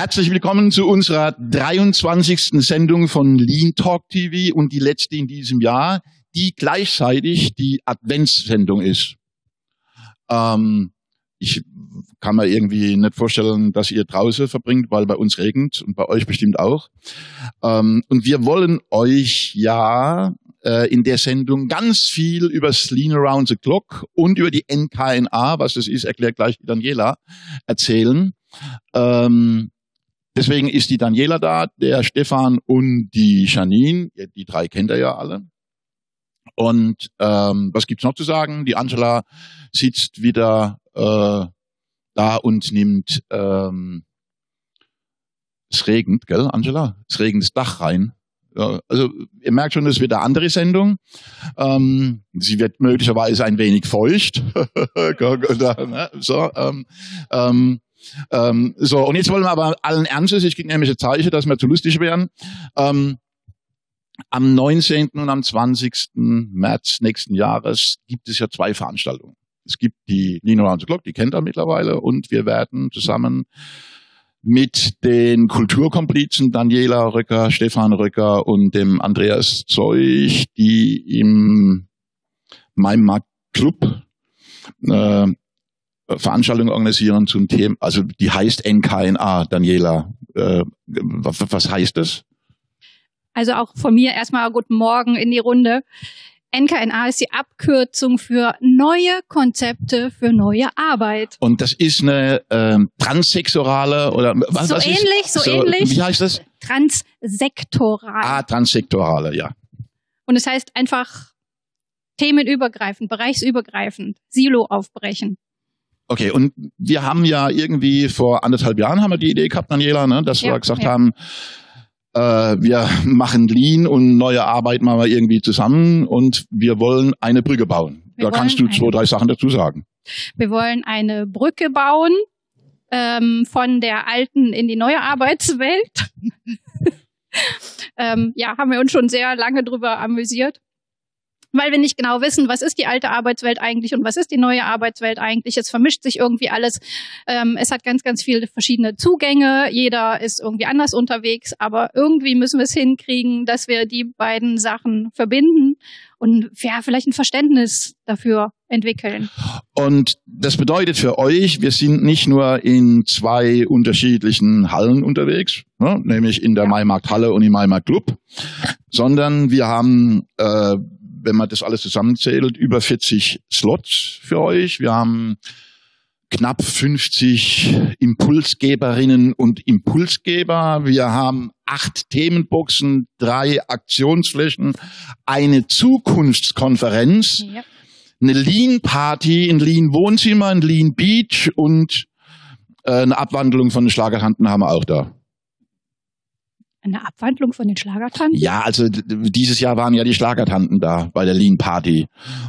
Herzlich willkommen zu unserer 23. Sendung von Lean Talk TV und die letzte in diesem Jahr, die gleichzeitig die Adventssendung ist. Ähm, ich kann mir irgendwie nicht vorstellen, dass ihr draußen verbringt, weil bei uns regnet und bei euch bestimmt auch. Ähm, und wir wollen euch ja äh, in der Sendung ganz viel über Lean Around the Clock und über die NKNA, was das ist, erklärt gleich Daniela, erzählen. Ähm, deswegen ist die Daniela da, der Stefan und die Janine. Die drei kennt ihr ja alle. Und ähm, was gibt's noch zu sagen? Die Angela sitzt wieder äh, da und nimmt ähm, es regnet, gell, Angela? Es regnet das Dach rein. Ja, also ihr merkt schon, es wird eine andere Sendung. Ähm, sie wird möglicherweise ein wenig feucht. Ne? so, ähm, ähm, ähm, so, und jetzt wollen wir aber allen Ernstes, ich kriege nämlich ein Zeichen, dass wir zu lustig werden. Ähm, am 19. und am 20. März nächsten Jahres gibt es ja zwei Veranstaltungen. Es gibt die Nino Round the Clock, die kennt ihr mittlerweile, und wir werden zusammen mit den Kulturkomplizen Daniela Röcker, Stefan Röcker und dem Andreas Zeug, die im Maimarkt Club äh, Veranstaltungen organisieren zum Thema, also die heißt NKNA, Daniela. Äh, was, was heißt das? Also auch von mir erstmal guten Morgen in die Runde. NKNA ist die Abkürzung für neue Konzepte für neue Arbeit. Und das ist eine ähm, transsektorale oder was, so was ähnlich, ist? so, so ähnlich. Wie heißt das? Transsektoral. Ah, transsektorale, ja. Und es das heißt einfach themenübergreifend, bereichsübergreifend, Silo aufbrechen. Okay, und wir haben ja irgendwie vor anderthalb Jahren haben wir die Idee gehabt, Daniela, ne, dass ja, wir gesagt ja. haben, äh, wir machen Lean und neue Arbeit machen wir irgendwie zusammen und wir wollen eine Brücke bauen. Wir da kannst du zwei, drei Sachen dazu sagen. Wir wollen eine Brücke bauen ähm, von der alten in die neue Arbeitswelt. ähm, ja, haben wir uns schon sehr lange drüber amüsiert weil wir nicht genau wissen, was ist die alte Arbeitswelt eigentlich und was ist die neue Arbeitswelt eigentlich. Es vermischt sich irgendwie alles. Ähm, es hat ganz, ganz viele verschiedene Zugänge. Jeder ist irgendwie anders unterwegs, aber irgendwie müssen wir es hinkriegen, dass wir die beiden Sachen verbinden und ja, vielleicht ein Verständnis dafür entwickeln. Und das bedeutet für euch, wir sind nicht nur in zwei unterschiedlichen Hallen unterwegs, ne, nämlich in der ja. Maimarkthalle und im Maimarkt Club, sondern wir haben äh, wenn man das alles zusammenzählt, über 40 Slots für euch. Wir haben knapp 50 Impulsgeberinnen und Impulsgeber. Wir haben acht Themenboxen, drei Aktionsflächen, eine Zukunftskonferenz, ja. eine Lean Party, ein Lean Wohnzimmer, ein Lean Beach und äh, eine Abwandlung von den Schlagertanten haben wir auch da. Eine Abwandlung von den Schlagertanten? Ja, also dieses Jahr waren ja die Schlagertanten da bei der Lean Party.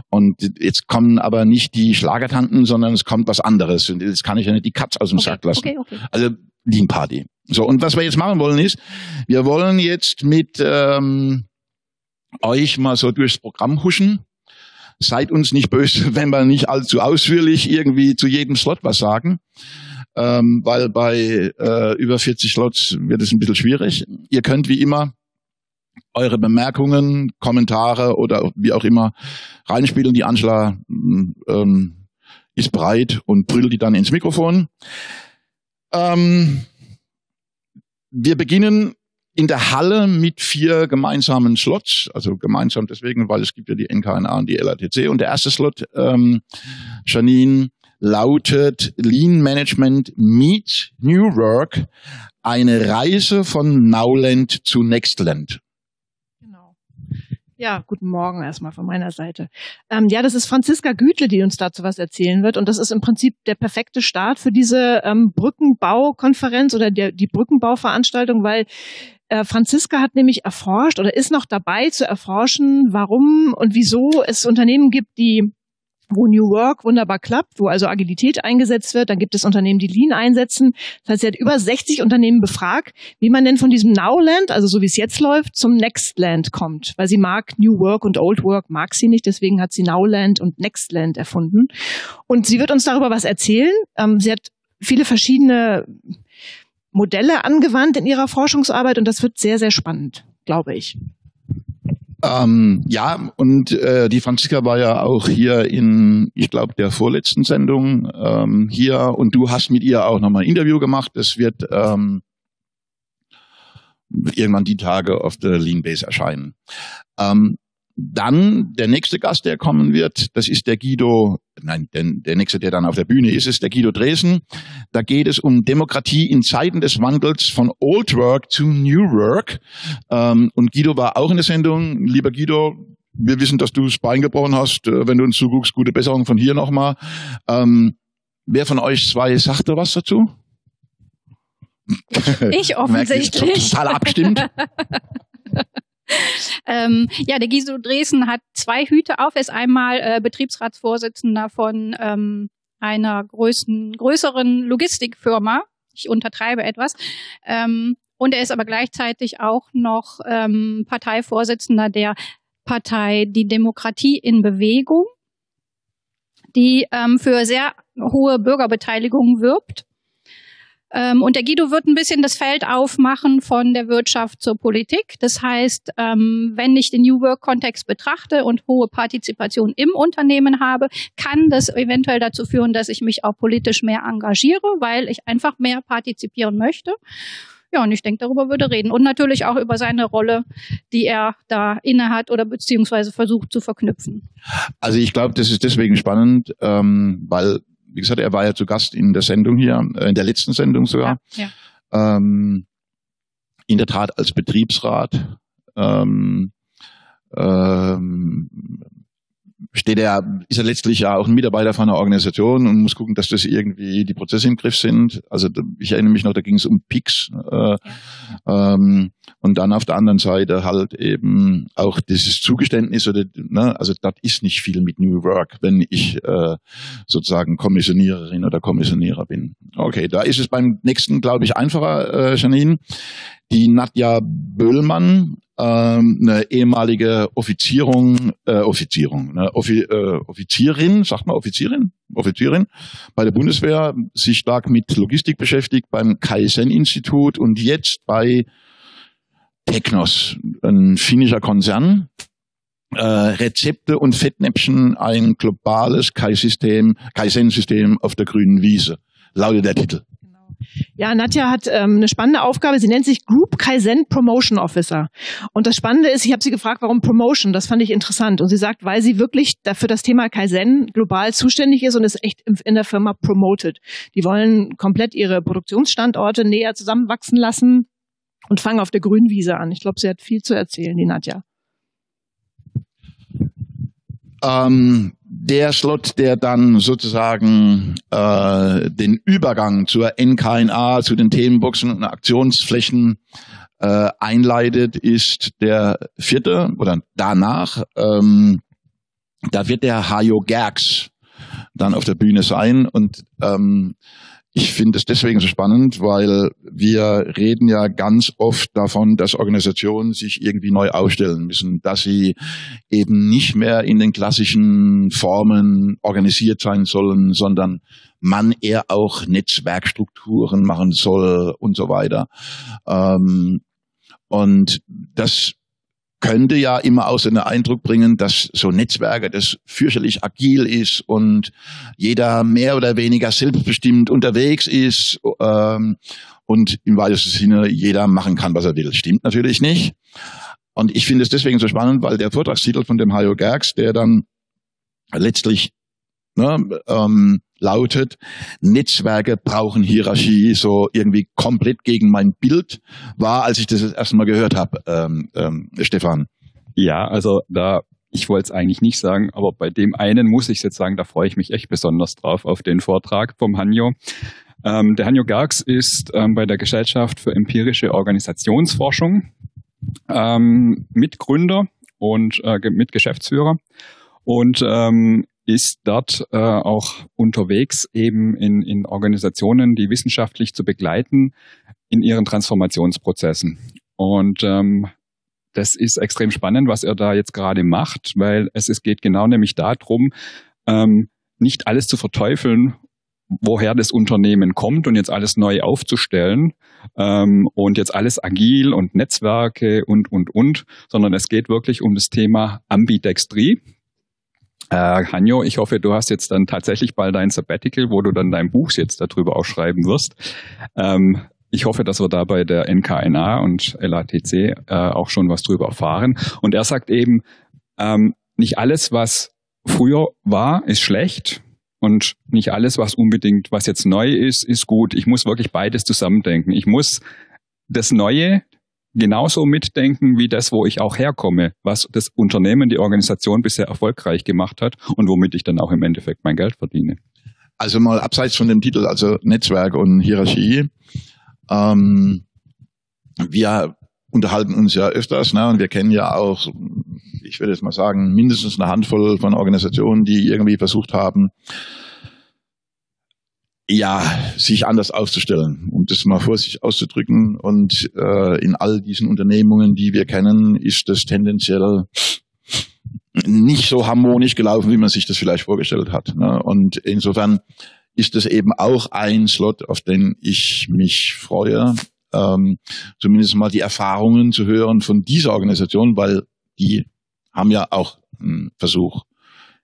Und jetzt kommen aber nicht die Schlagertanten, sondern es kommt was anderes. Und jetzt kann ich ja nicht die Katz aus dem okay, Sack lassen. Okay, okay. Also Lean Party. So, und was wir jetzt machen wollen ist, wir wollen jetzt mit ähm, euch mal so durchs Programm huschen. Seid uns nicht böse, wenn wir nicht allzu ausführlich irgendwie zu jedem Slot was sagen ähm, weil bei äh, über 40 Slots wird es ein bisschen schwierig. Ihr könnt wie immer eure Bemerkungen, Kommentare oder wie auch immer reinspielen. Die Angela ähm, ist bereit und brüllt die dann ins Mikrofon. Ähm, wir beginnen in der Halle mit vier gemeinsamen Slots, also gemeinsam deswegen, weil es gibt ja die NKNA und die LATC. Und der erste Slot, ähm, Janine, lautet Lean Management Meet New Work, eine Reise von Nowland zu Nextland. Genau. Ja, guten Morgen erstmal von meiner Seite. Ähm, ja, das ist Franziska Gütle, die uns dazu was erzählen wird. Und das ist im Prinzip der perfekte Start für diese ähm, Brückenbaukonferenz oder der, die Brückenbauveranstaltung, weil äh, Franziska hat nämlich erforscht oder ist noch dabei zu erforschen, warum und wieso es Unternehmen gibt, die wo New Work wunderbar klappt, wo also Agilität eingesetzt wird. Dann gibt es Unternehmen, die Lean einsetzen. Das heißt, sie hat über 60 Unternehmen befragt, wie man denn von diesem Nowland, also so wie es jetzt läuft, zum Nextland kommt. Weil sie mag New Work und Old Work, mag sie nicht. Deswegen hat sie Nowland und Nextland erfunden. Und sie wird uns darüber was erzählen. Ähm, sie hat viele verschiedene Modelle angewandt in ihrer Forschungsarbeit und das wird sehr, sehr spannend, glaube ich. Ähm, ja, und äh, die Franziska war ja auch hier in, ich glaube, der vorletzten Sendung ähm, hier und du hast mit ihr auch nochmal ein Interview gemacht. Das wird ähm, irgendwann die Tage auf der Lean Base erscheinen. Ähm, dann der nächste Gast, der kommen wird, das ist der Guido, nein, der, der nächste, der dann auf der Bühne ist, ist der Guido Dresen. Da geht es um Demokratie in Zeiten des Wandels von Old Work zu New Work. Ähm, und Guido war auch in der Sendung. Lieber Guido, wir wissen, dass du das Bein gebrochen hast. Äh, wenn du uns zuguckst, gute Besserung von hier nochmal. Ähm, wer von euch zwei sagte was dazu? Ich offensichtlich. Total abgestimmt. ähm, ja, der Giso Dresden hat zwei Hüte auf. Er ist einmal äh, Betriebsratsvorsitzender von ähm, einer größten, größeren Logistikfirma. Ich untertreibe etwas. Ähm, und er ist aber gleichzeitig auch noch ähm, Parteivorsitzender der Partei Die Demokratie in Bewegung, die ähm, für sehr hohe Bürgerbeteiligung wirbt. Ähm, und der Guido wird ein bisschen das Feld aufmachen von der Wirtschaft zur Politik. Das heißt, ähm, wenn ich den New Work-Kontext betrachte und hohe Partizipation im Unternehmen habe, kann das eventuell dazu führen, dass ich mich auch politisch mehr engagiere, weil ich einfach mehr partizipieren möchte. Ja, und ich denke, darüber würde reden. Und natürlich auch über seine Rolle, die er da innehat oder beziehungsweise versucht zu verknüpfen. Also ich glaube, das ist deswegen spannend, ähm, weil wie gesagt, er war ja zu Gast in der Sendung hier, äh, in der letzten Sendung sogar. Ja, ja. Ähm, in der Tat als Betriebsrat. Ähm, ähm, steht er, ist er letztlich ja auch ein Mitarbeiter von einer Organisation und muss gucken, dass das irgendwie die Prozesse im Griff sind. Also ich erinnere mich noch, da ging es um PIX. Äh, ähm, und dann auf der anderen Seite halt eben auch dieses Zugeständnis oder ne, also das ist nicht viel mit New Work, wenn ich äh, sozusagen Kommissioniererin oder Kommissionierer bin. Okay, da ist es beim nächsten, glaube ich, einfacher, äh, Janine. Die Nadja Böhlmann ähm, eine ehemalige Offizierung, äh, Offizierung, eine Offi, äh, Offizierin, sagt man Offizierin, Offizierin bei der Bundeswehr, sich stark mit Logistik beschäftigt beim Kaizen-Institut und jetzt bei Technos, ein finnischer Konzern. Äh, Rezepte und Fettnäpfchen, ein globales Kaizen-System auf der grünen Wiese, lautet der Titel. Ja, Nadja hat ähm, eine spannende Aufgabe. Sie nennt sich Group Kaizen Promotion Officer. Und das Spannende ist, ich habe sie gefragt, warum Promotion? Das fand ich interessant. Und sie sagt, weil sie wirklich dafür das Thema Kaizen global zuständig ist und es echt in der Firma promotet. Die wollen komplett ihre Produktionsstandorte näher zusammenwachsen lassen und fangen auf der Grünwiese an. Ich glaube, sie hat viel zu erzählen, die Nadja. Ähm, der Slot, der dann sozusagen äh, den Übergang zur NKNA, zu den Themenboxen und Aktionsflächen äh, einleitet, ist der vierte oder danach. Ähm, da wird der Hajo Gerks dann auf der Bühne sein und ähm, ich finde es deswegen so spannend, weil wir reden ja ganz oft davon, dass Organisationen sich irgendwie neu aufstellen müssen, dass sie eben nicht mehr in den klassischen Formen organisiert sein sollen, sondern man eher auch Netzwerkstrukturen machen soll und so weiter. Ähm, und das könnte ja immer auch so einen Eindruck bringen, dass so Netzwerke das fürchterlich agil ist und jeder mehr oder weniger selbstbestimmt unterwegs ist ähm, und im weitesten Sinne jeder machen kann, was er will. Stimmt natürlich nicht. Und ich finde es deswegen so spannend, weil der Vortragstitel von dem Hajo Gerks, der dann letztlich ne, ähm, lautet, Netzwerke brauchen Hierarchie, so irgendwie komplett gegen mein Bild war, als ich das das erste gehört habe, ähm, ähm, Stefan. Ja, also da, ich wollte es eigentlich nicht sagen, aber bei dem einen muss ich jetzt sagen, da freue ich mich echt besonders drauf, auf den Vortrag vom Hanjo. Ähm, der Hanjo Garks ist ähm, bei der Gesellschaft für empirische Organisationsforschung ähm, Mitgründer und äh, Mitgeschäftsführer. Und ähm, ist dort äh, auch unterwegs, eben in, in Organisationen, die wissenschaftlich zu begleiten in ihren Transformationsprozessen. Und ähm, das ist extrem spannend, was er da jetzt gerade macht, weil es, es geht genau nämlich darum, ähm, nicht alles zu verteufeln, woher das Unternehmen kommt und jetzt alles neu aufzustellen ähm, und jetzt alles agil und Netzwerke und, und, und, sondern es geht wirklich um das Thema Ambidextrie. Äh, Hanjo, ich hoffe, du hast jetzt dann tatsächlich bald dein Sabbatical, wo du dann dein Buch jetzt darüber auch schreiben wirst. Ähm, ich hoffe, dass wir da bei der NKNA und LATC äh, auch schon was drüber erfahren. Und er sagt eben, ähm, nicht alles, was früher war, ist schlecht. Und nicht alles, was unbedingt, was jetzt neu ist, ist gut. Ich muss wirklich beides zusammendenken. Ich muss das Neue genauso mitdenken wie das, wo ich auch herkomme, was das Unternehmen, die Organisation bisher erfolgreich gemacht hat und womit ich dann auch im Endeffekt mein Geld verdiene. Also mal abseits von dem Titel, also Netzwerk und Hierarchie. Ähm, wir unterhalten uns ja öfters, ne, und wir kennen ja auch, ich würde jetzt mal sagen, mindestens eine Handvoll von Organisationen, die irgendwie versucht haben, ja, sich anders aufzustellen, um das mal vorsichtig auszudrücken. Und äh, in all diesen Unternehmungen, die wir kennen, ist das tendenziell nicht so harmonisch gelaufen, wie man sich das vielleicht vorgestellt hat. Ne? Und insofern ist das eben auch ein Slot, auf den ich mich freue, ähm, zumindest mal die Erfahrungen zu hören von dieser Organisation, weil die haben ja auch einen Versuch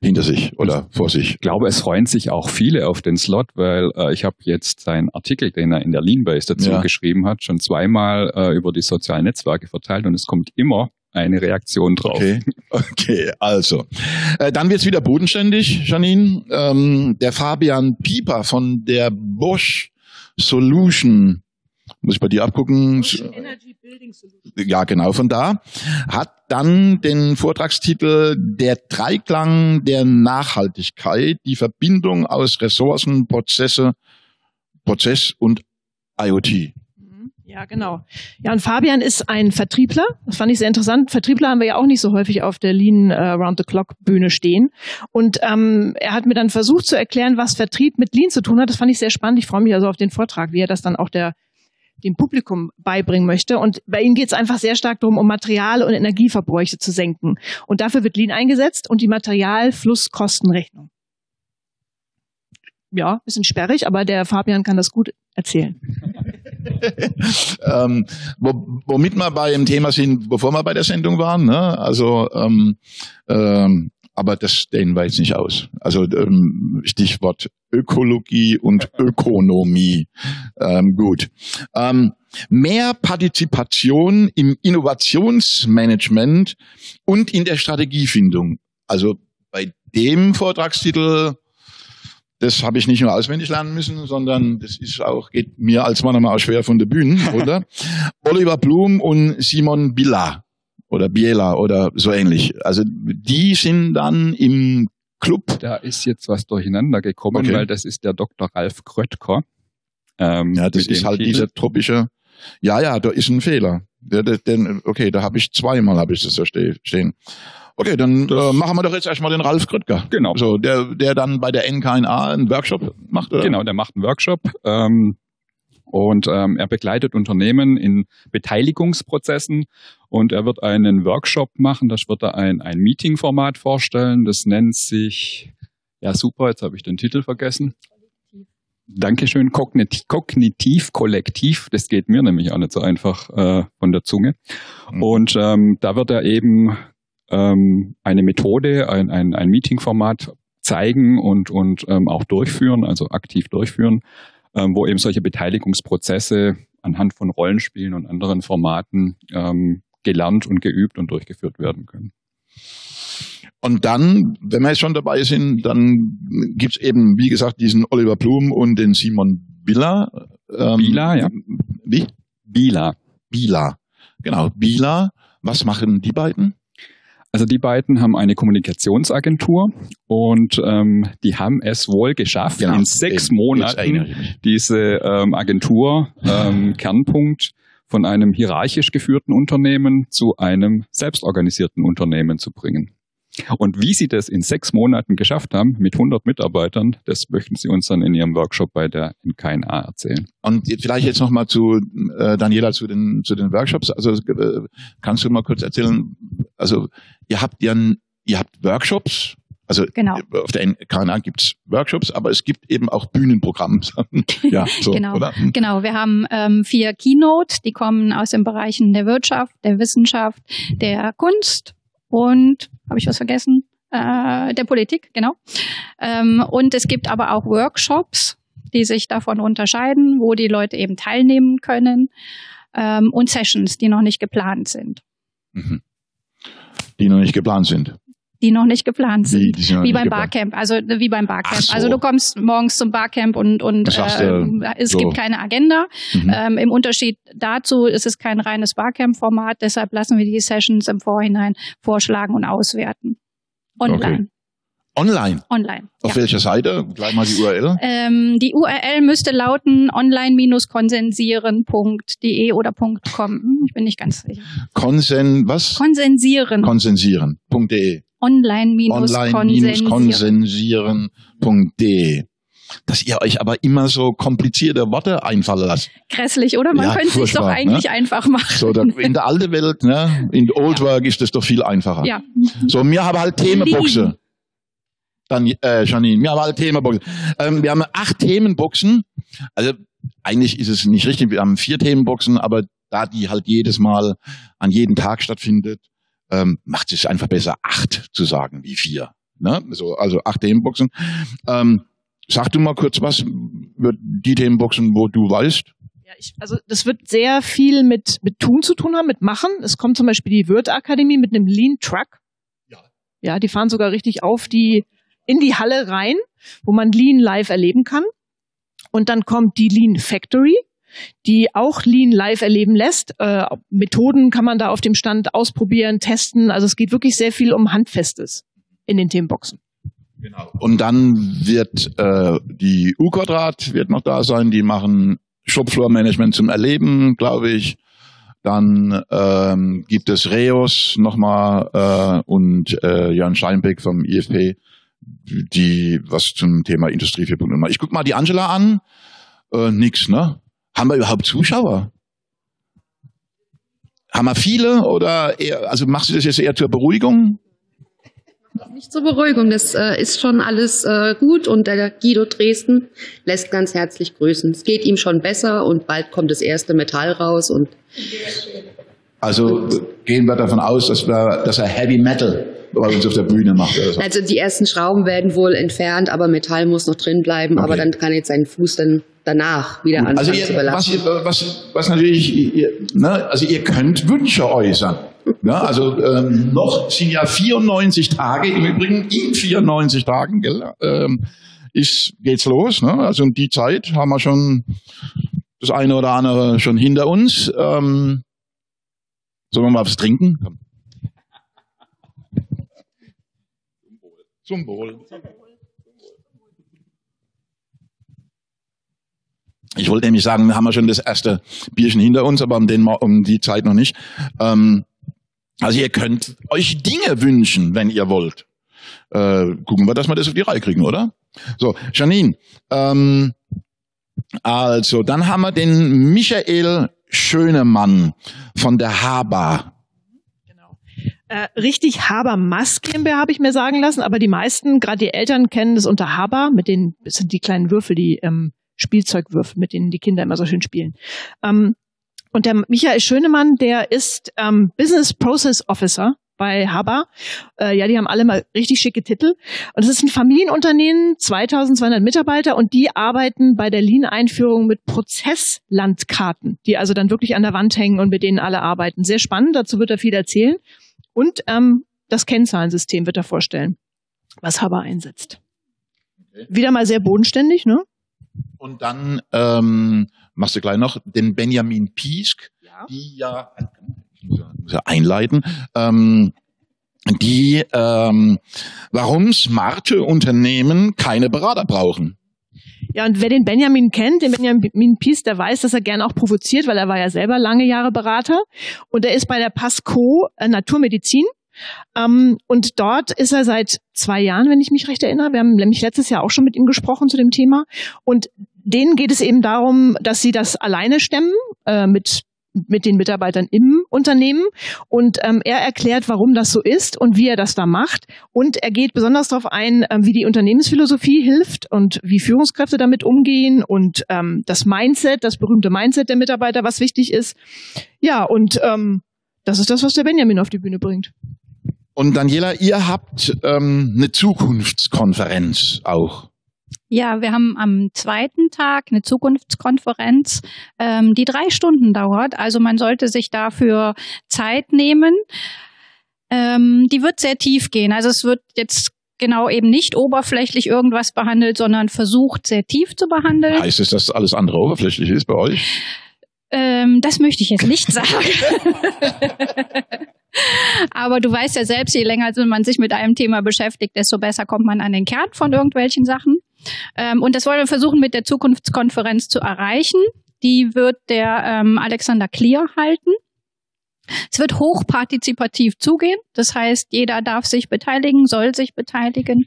hinter sich oder vor sich. Ich glaube, es freuen sich auch viele auf den Slot, weil äh, ich habe jetzt seinen Artikel, den er in der Leanbase dazu ja. geschrieben hat, schon zweimal äh, über die sozialen Netzwerke verteilt und es kommt immer eine Reaktion drauf. Okay, okay also. Äh, dann wird's wieder bodenständig, Janine. Ähm, der Fabian Pieper von der Bosch Solution muss ich bei dir abgucken. Ja, genau, von da. Hat dann den Vortragstitel Der Dreiklang der Nachhaltigkeit, die Verbindung aus Ressourcen, Prozesse, Prozess und IoT. Mhm. Ja, genau. Ja, und Fabian ist ein Vertriebler. Das fand ich sehr interessant. Vertriebler haben wir ja auch nicht so häufig auf der Lean uh, Round the Clock Bühne stehen. Und ähm, er hat mir dann versucht zu erklären, was Vertrieb mit Lean zu tun hat. Das fand ich sehr spannend. Ich freue mich also auf den Vortrag, wie er das dann auch der dem Publikum beibringen möchte. Und bei ihm geht es einfach sehr stark darum, um Material- und Energieverbräuche zu senken. Und dafür wird Lean eingesetzt und die Materialflusskostenrechnung. Ja, bisschen sperrig, aber der Fabian kann das gut erzählen. ähm, womit wir bei dem Thema sind, bevor wir bei der Sendung waren, ne? also ähm, ähm, aber das dehnen wir jetzt nicht aus. Also ähm, Stichwort Ökologie und Ökonomie. Ähm, gut. Ähm, mehr Partizipation im Innovationsmanagement und in der Strategiefindung. Also bei dem Vortragstitel, das habe ich nicht nur auswendig lernen müssen, sondern das ist auch, geht mir als Mann auch schwer von der Bühne, oder? Oliver Blum und Simon Billa oder Biela oder so ähnlich. Also die sind dann im Club. Da ist jetzt was durcheinander gekommen, okay. weil das ist der Dr. Ralf Kröttker. Ähm, ja, das ist halt Titel. dieser tropische. Ja, ja, da ist ein Fehler. Der, der, okay, da habe ich zweimal habe ich das da stehen. Okay, dann äh, machen wir doch jetzt erstmal den Ralf Kröttger. Genau. So, der, der dann bei der NKNA einen Workshop macht. Oder? Genau, der macht einen Workshop. Ähm, und ähm, er begleitet Unternehmen in Beteiligungsprozessen und er wird einen Workshop machen, das wird er ein, ein Meeting-Format vorstellen. Das nennt sich, ja super, jetzt habe ich den Titel vergessen. Dankeschön, Kognitiv, Kognitiv Kollektiv, das geht mir nämlich auch nicht so einfach äh, von der Zunge. Mhm. Und ähm, da wird er eben ähm, eine Methode, ein, ein, ein Meeting-Format zeigen und, und ähm, auch durchführen, also aktiv durchführen, ähm, wo eben solche Beteiligungsprozesse anhand von Rollenspielen und anderen Formaten ähm, gelernt und geübt und durchgeführt werden können. Und dann, wenn wir jetzt schon dabei sind, dann gibt's eben, wie gesagt, diesen Oliver Blum und den Simon Billa. Ähm, Bila, ja. Wie? Bila. Bila. Genau, Bila. Was machen die beiden? Also die beiden haben eine Kommunikationsagentur und ähm, die haben es wohl geschafft, genau. in sechs. Monaten diese ähm, Agentur ähm, Kernpunkt von einem hierarchisch geführten Unternehmen zu einem selbstorganisierten Unternehmen zu bringen. Und wie Sie das in sechs Monaten geschafft haben, mit 100 Mitarbeitern, das möchten Sie uns dann in Ihrem Workshop bei der NKNA erzählen. Und vielleicht jetzt nochmal zu äh, Daniela zu den, zu den Workshops. Also äh, kannst du mal kurz erzählen, also ihr habt ja ihr habt Workshops Also Genau. auf der KNA gibt's Workshops, aber es gibt eben auch Bühnenprogramm. ja, so, Genau. oder? Hm. Genau, wir haben ähm, vier Keynote, die kommen aus den Bereichen der Wirtschaft, der Wissenschaft, der Kunst und, habe ich was vergessen? Äh, der Politik, genau. Ähm, und es gibt aber auch Workshops, die sich davon unterscheiden, wo die Leute eben teilnehmen können ähm, und Sessions, die noch nicht geplant sind. Mhm. Die noch nicht geplant sind. Die noch nicht geplant sind. Die, die sind Wie beim geplant. Barcamp, also äh, wie beim Barcamp. So. Also du kommst morgens zum Barcamp und, und sagst, äh, es so. gibt keine Agenda. Mhm. Ähm, Im Unterschied dazu ist es kein reines Barcamp-Format, deshalb lassen wir die Sessions im Vorhinein vorschlagen und auswerten. Online. Online. Online. Auf Ja. welcher Seite? Gleich mal die URL. Ähm, die URL müsste lauten online-konsensieren.de oder .com. Ich bin nicht ganz sicher. Konsen, was? Konsensieren. Konsensieren.de. Online-konsensieren. Online-konsensieren.de. Dass ihr euch aber immer so komplizierte Worte einfallen lasst. Grässlich, oder? Man Ja, könnte es doch furchtbar, eigentlich ne? einfach machen. So, da, in der alten Welt, ne, in Old Work ist das doch viel einfacher. Ja. So, wir haben halt Themenboxe. Dann, äh, Janine, wir haben halt Themenboxen. Ähm, wir haben acht Themenboxen. Also, eigentlich ist es nicht richtig, wir haben vier Themenboxen, aber da die halt jedes Mal an jedem Tag stattfindet, ähm, macht es einfach besser, acht zu sagen wie vier. Ne? So, also acht Themenboxen. Ähm, sag du mal kurz was über die Themenboxen, wo du weißt. Ja, ich, also das wird sehr viel mit, mit Tun zu tun haben, mit Machen. Es kommt zum Beispiel die Wirt-Akademie mit einem Lean-Truck. Ja. Ja, die fahren sogar richtig auf die, in die Halle rein, wo man Lean live erleben kann. Und dann kommt die Lean Factory, die auch Lean live erleben lässt. Äh, Methoden kann man da auf dem Stand ausprobieren, testen. Also es geht wirklich sehr viel um Handfestes in den Themenboxen. Genau. Und dann wird äh, die U-Quadrat wird noch da sein. Die machen Shopfloor-Management zum Erleben, glaube ich. Dann ähm, gibt es Reos nochmal äh, und äh, Jan Scheinbeck vom IFP, die was zum Thema Industrie 4.0 machen. Ich guck mal die Angela an. Äh, nix, ne? Haben wir überhaupt Zuschauer? Haben wir viele oder eher, also machst du das jetzt eher zur Beruhigung? Nicht zur Beruhigung, das äh, ist schon alles äh, gut und der Guido Dresden lässt ganz herzlich grüßen. Es geht ihm schon besser und bald kommt das erste Metall raus und Also gehen wir davon aus, dass, wir, dass er Heavy Metal bei uns auf der Bühne macht. Oder so. also die ersten Schrauben werden wohl entfernt, aber Metall muss noch drin bleiben, aber Okay. dann kann jetzt seinen Fuß dann danach wieder anfangen Also zu ihr, was, belasten. ihr, was, was natürlich, ihr, ne, also ihr könnt Wünsche äußern. Ne? Also ähm, noch sind ja 94 Tage im Übrigen, in 94 Tagen gell, ähm, ist, geht's los. Ne? Also um die Zeit haben wir schon das eine oder andere schon hinter uns. Ähm, sollen wir mal was trinken? Zum Wohl. Ich wollte nämlich sagen, wir haben ja schon das erste Bierchen hinter uns, aber um, den, um die Zeit noch nicht. Ähm, also ihr könnt euch Dinge wünschen, wenn ihr wollt. Äh, gucken wir, dass wir das auf die Reihe kriegen, oder? So, Janine, ähm, also dann haben wir den Michael Schönemann von der Haber. Äh, richtig Haber-Mass GmbH habe ich mir sagen lassen, aber die meisten, gerade die Eltern, kennen das unter Haber, mit den, das sind die kleinen Würfel, die ähm, Spielzeugwürfel, mit denen die Kinder immer so schön spielen. Ähm, und der Michael Schönemann, der ist ähm, Business Process Officer bei Haber. Äh, ja, die haben alle mal richtig schicke Titel. Und es ist ein Familienunternehmen, 2200 Mitarbeiter und die arbeiten bei der Lean-Einführung mit Prozesslandkarten, die also dann wirklich an der Wand hängen und mit denen alle arbeiten. Sehr spannend, dazu wird er viel erzählen. Und ähm, das Kennzahlensystem wird er vorstellen, was Haber einsetzt. Wieder mal sehr bodenständig, ne? Und dann ähm, machst du gleich noch den Benjamin Piesk, Ja. die ja, muss ja einleiten, ähm, die, ähm, warum smarte Unternehmen keine Berater brauchen. Ja, und wer den Benjamin kennt, den Benjamin Pies, der weiß, dass er gerne auch provoziert, weil er war ja selber lange Jahre Berater. Und er ist bei der Pasco äh, Naturmedizin. Ähm, und dort ist er seit zwei Jahren, wenn ich mich recht erinnere. Wir haben nämlich letztes Jahr auch schon mit ihm gesprochen zu dem Thema. Und denen geht es eben darum, dass sie das alleine stemmen, äh, mit mit den Mitarbeitern im Unternehmen. Und ähm, er erklärt, warum das so ist und wie er das da macht. Und er geht besonders darauf ein, ähm, wie die Unternehmensphilosophie hilft und wie Führungskräfte damit umgehen und ähm, das Mindset, das berühmte Mindset der Mitarbeiter, was wichtig ist. Ja, und ähm, das ist das, was der Benjamin auf die Bühne bringt. Und Daniela, ihr habt ähm, eine Zukunftskonferenz auch. Ja, wir haben am zweiten Tag eine Zukunftskonferenz, ähm, die drei Stunden dauert. Also man sollte sich dafür Zeit nehmen. Ähm, die wird sehr tief gehen. Also es wird jetzt genau eben nicht oberflächlich irgendwas behandelt, sondern versucht sehr tief zu behandeln. Heißt es, dass alles andere oberflächlich ist bei euch? Ähm, das möchte ich jetzt nicht sagen. Aber du weißt ja selbst, je länger man sich mit einem Thema beschäftigt, desto besser kommt man an den Kern von irgendwelchen Sachen. Ähm, und das wollen wir versuchen mit der Zukunftskonferenz zu erreichen. Die wird der ähm, Alexander Clear halten. Es wird hochpartizipativ zugehen. Das heißt, jeder darf sich beteiligen, soll sich beteiligen.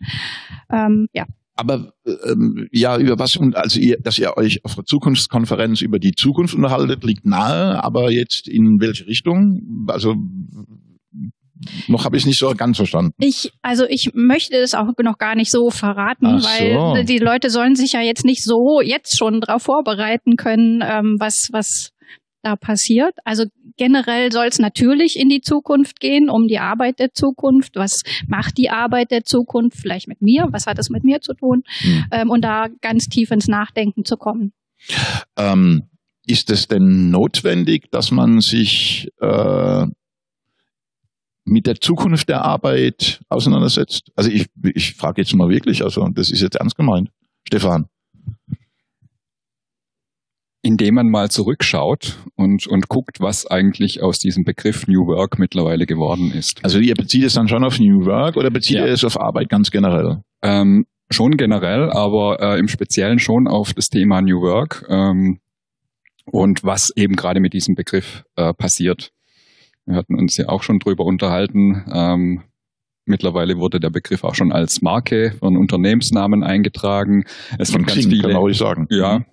Ähm, ja. Aber ähm, ja, über was und also ihr, dass ihr euch auf der Zukunftskonferenz über die Zukunft unterhaltet, liegt nahe. Aber jetzt in welche Richtung? Also noch habe ich nicht so ganz verstanden. Ich, also ich möchte es auch noch gar nicht so verraten, Ach weil so. die Leute sollen sich ja jetzt nicht so jetzt schon darauf vorbereiten können, ähm, was, was da passiert. Also generell soll es natürlich in die Zukunft gehen, um die Arbeit der Zukunft. Was macht die Arbeit der Zukunft vielleicht mit mir? Was hat es mit mir zu tun? Hm. Ähm, und da ganz tief ins Nachdenken zu kommen. Ähm, ist es denn notwendig, dass man sich äh, mit der Zukunft der Arbeit auseinandersetzt? Also ich, ich frage jetzt mal wirklich, also das ist jetzt ernst gemeint. Stefan. indem man mal zurückschaut und, und guckt, was eigentlich aus diesem Begriff New Work mittlerweile geworden ist. Also ihr bezieht es dann schon auf New Work oder bezieht Ja. ihr es auf Arbeit ganz generell? Ähm, schon generell, aber äh, im Speziellen schon auf das Thema New Work ähm, und was eben gerade mit diesem Begriff äh, passiert. Wir hatten uns ja auch schon drüber unterhalten. Ähm, mittlerweile wurde der Begriff auch schon als Marke von Unternehmensnamen eingetragen. Es gibt ganz viele, kann ruhig sagen. ja,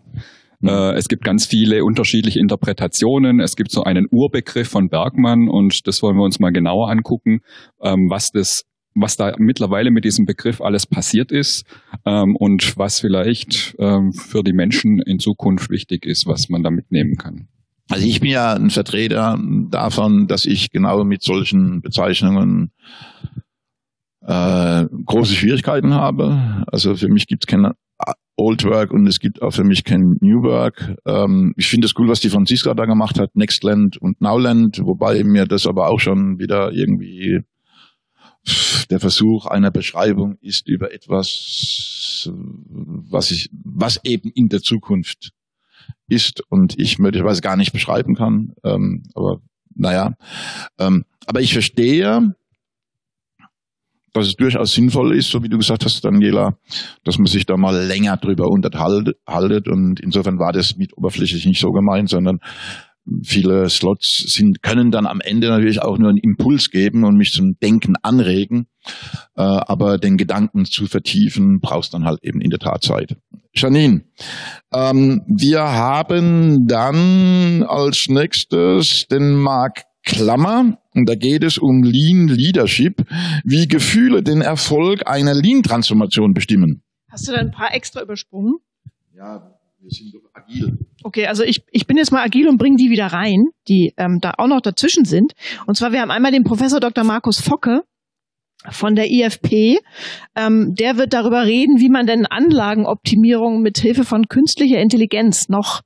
Mhm. Äh, es gibt ganz viele unterschiedliche Interpretationen. Es gibt so einen Urbegriff von Bergmann und das wollen wir uns mal genauer angucken, ähm, was das was da mittlerweile mit diesem Begriff alles passiert ist ähm, und was vielleicht ähm, für die Menschen in Zukunft wichtig ist, was man da mitnehmen kann. Also ich bin ja ein Vertreter davon, dass ich genau mit solchen Bezeichnungen äh, große Schwierigkeiten habe. Also für mich gibt es kein Old Work und es gibt auch für mich kein New Work. Ähm, ich finde es cool, was die Franziska da gemacht hat, Nextland und Nowland, wobei mir das aber auch schon wieder irgendwie der Versuch einer Beschreibung ist über etwas, was ich, was eben in der Zukunft ist und ich möglicherweise gar nicht beschreiben kann. Ähm, aber naja, ähm, aber ich verstehe, dass es durchaus sinnvoll ist, so wie du gesagt hast, Daniela, dass man sich da mal länger drüber unterhaltet und insofern war das mit oberflächlich nicht so gemeint, sondern viele Slots sind, können dann am Ende natürlich auch nur einen Impuls geben und mich zum Denken anregen, äh, aber den Gedanken zu vertiefen, brauchst dann halt eben in der Tat Zeit. Janine, ähm, wir haben dann als nächstes den Marc Klammer und da geht es um Lean Leadership, wie Gefühle den Erfolg einer Lean-Transformation bestimmen. Hast du da ein paar extra übersprungen? Ja, wir sind doch agil. Okay, also ich, ich bin jetzt mal agil und bringe die wieder rein, die ähm, da auch noch dazwischen sind. Und zwar, wir haben einmal den Professor Dr. Markus Focke von der IFP. Ähm, der wird darüber reden, wie man denn Anlagenoptimierung mit Hilfe von künstlicher Intelligenz noch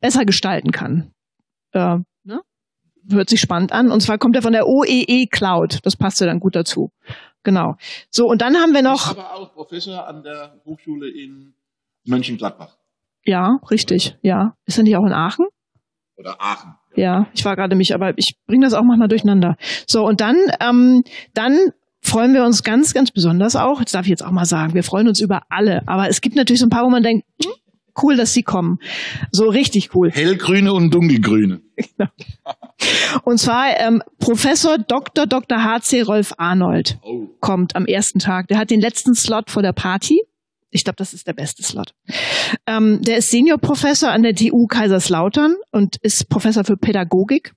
besser gestalten kann. Äh, ne? Hört sich spannend an. Und zwar kommt er von der OEE Cloud. Das passt ja dann gut dazu. Genau. So, und dann haben wir noch, aber auch Professor an der Hochschule in Mönchengladbach ja, richtig, ja. Ist er nicht auch in Aachen? oder Aachen. Ja, ich war gerade mich, aber ich bringe das auch manchmal durcheinander. So, und dann, ähm, dann freuen wir uns ganz, ganz besonders auch, das darf ich jetzt auch mal sagen, wir freuen uns über alle, aber es gibt natürlich so ein paar, wo man denkt, hm, cool, dass sie kommen. So richtig cool. Hellgrüne und dunkelgrüne. Und zwar ähm, Professor Dr. Dr. H.C. Rolf Arnold Oh. kommt am ersten Tag. Der hat den letzten Slot vor der Party. Ich glaube, das ist der beste Slot. Ähm, der ist Seniorprofessor an der TU Kaiserslautern und ist Professor für Pädagogik.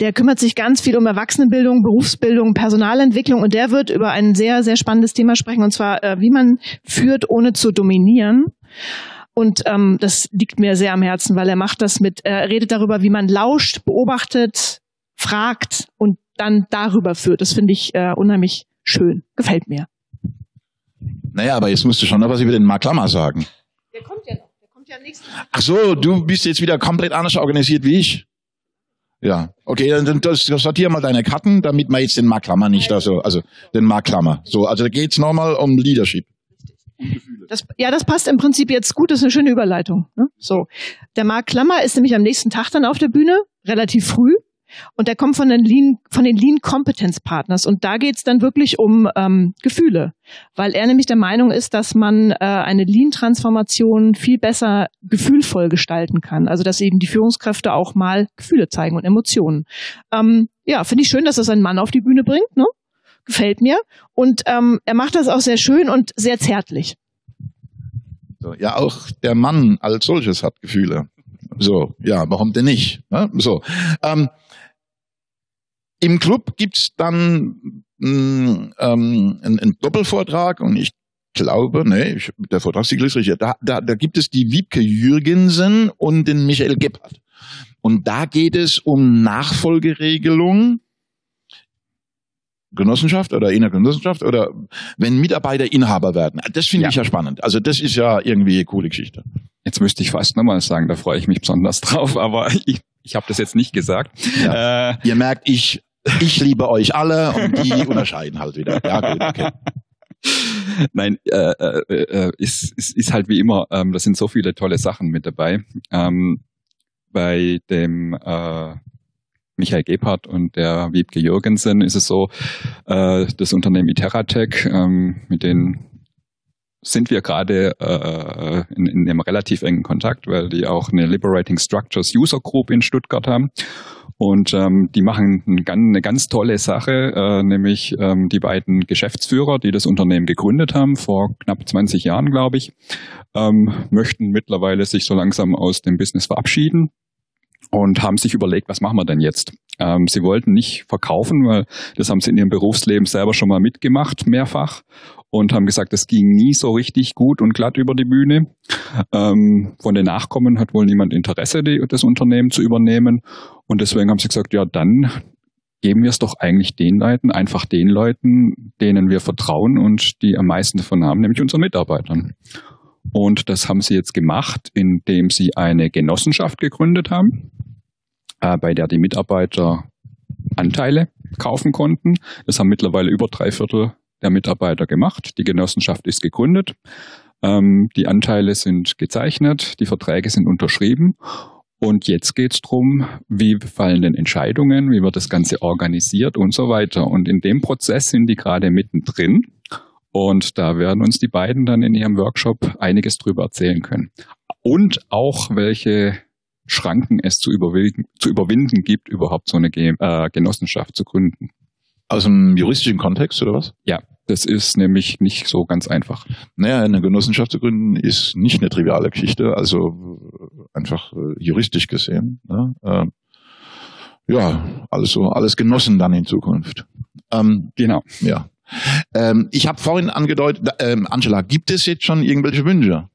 Der kümmert sich ganz viel um Erwachsenenbildung, Berufsbildung, Personalentwicklung und der wird über ein sehr, sehr spannendes Thema sprechen und zwar, äh, wie man führt, ohne zu dominieren. Und ähm, das liegt mir sehr am Herzen, weil er macht das mit, er redet darüber, wie man lauscht, beobachtet, fragt und dann darüber führt. Das finde ich äh, unheimlich schön. Gefällt mir. Naja, aber jetzt musst du schon noch was über den Mark Lammer sagen. Der kommt ja noch. Der kommt ja nächstes Ach so, du bist jetzt wieder komplett anders organisiert wie ich. Ja, okay, dann das sortier mal deine Karten, damit man jetzt den Mark Lammer nicht da so, also den Mark Lammer. So, also da geht's nochmal um Leadership. Das, ja, das passt im Prinzip jetzt gut. Das ist eine schöne Überleitung. Ne? So, der Mark Klammer ist nämlich am nächsten Tag dann auf der Bühne, relativ früh. Und der kommt von den Lean, von den Lean Competence Partners. Und da geht's dann wirklich um ähm, Gefühle, weil er nämlich der Meinung ist, dass man äh, eine Lean-Transformation viel besser gefühlvoll gestalten kann. Also dass eben die Führungskräfte auch mal Gefühle zeigen und Emotionen. Ähm, ja, finde ich schön, dass das ein Mann auf die Bühne bringt. Ne? Gefällt mir. Und ähm, er macht das auch sehr schön und sehr zärtlich. Ja, auch der Mann als solches hat Gefühle. So, ja, warum denn nicht? Ne? So, ähm, im Club gibt's dann mh, ähm, einen, einen Doppelvortrag und ich glaube, ne, ich, der Vortragstitel ist richtig. Da, da, da gibt es die Wiebke Jürgensen und den Michael Gebhardt. Und da geht es um Nachfolgeregelung Genossenschaft oder in der Genossenschaft oder wenn Mitarbeiter Inhaber werden. Das finde Ja. ich ja spannend. Also das ist ja irgendwie eine coole Geschichte. Jetzt müsste ich fast nochmal sagen, da freue ich mich besonders drauf, aber ich, ich habe das jetzt nicht gesagt. Äh, Ihr merkt, ich, ich liebe euch alle und die unterscheiden halt wieder. Ja, gut, okay. Nein, äh, äh, äh, ist, ist, ist halt wie immer, ähm, da sind so viele tolle Sachen mit dabei. Ähm, bei dem äh, Michael Gebhardt und der Wiebke Jürgensen ist es so, äh, das Unternehmen Iteratec, ähm, mit denen sind wir gerade äh, in, in einem relativ engen Kontakt, weil die auch eine Liberating Structures User Group in Stuttgart haben. Und ähm, die machen eine ganz tolle Sache, äh, nämlich ähm, die beiden Geschäftsführer, die das Unternehmen gegründet haben, vor knapp 20 Jahren, glaube ich, ähm, möchten mittlerweile sich so langsam aus dem Business verabschieden und haben sich überlegt, was machen wir denn jetzt? Ähm, sie wollten nicht verkaufen, weil das haben sie in ihrem Berufsleben selber schon mal mitgemacht, mehrfach, und haben gesagt, das ging nie so richtig gut und glatt über die Bühne. Ähm, von den Nachkommen hat wohl niemand Interesse, die, das Unternehmen zu übernehmen. Und deswegen haben sie gesagt, ja, dann geben wir es doch eigentlich den Leuten, einfach den Leuten, denen wir vertrauen und die am meisten davon haben, nämlich unseren Mitarbeitern. Und das haben sie jetzt gemacht, indem sie eine Genossenschaft gegründet haben, äh, bei der die Mitarbeiter Anteile kaufen konnten. Das haben mittlerweile über drei Viertel der Mitarbeiter gemacht. Die Genossenschaft ist gegründet. Ähm, die Anteile sind gezeichnet, die Verträge sind unterschrieben. Und jetzt geht es darum, wie fallen denn Entscheidungen, wie wird das Ganze organisiert und so weiter. Und in dem Prozess sind die gerade mittendrin. Und da werden uns die beiden dann in ihrem Workshop einiges drüber erzählen können. Und auch, welche Schranken es zu überwinden, zu überwinden gibt, überhaupt so eine äh, Genossenschaft zu gründen. Aus dem juristischen Kontext oder was? Ja, das ist nämlich nicht so ganz einfach. Naja, eine Genossenschaft zu gründen ist nicht eine triviale Geschichte, also einfach äh, juristisch gesehen. Ne? Ähm, ja, also alles genossen dann in Zukunft. Ähm, Genau. ja. Ähm, ich habe vorhin angedeutet, ähm, Angela, gibt es jetzt schon irgendwelche Wünsche?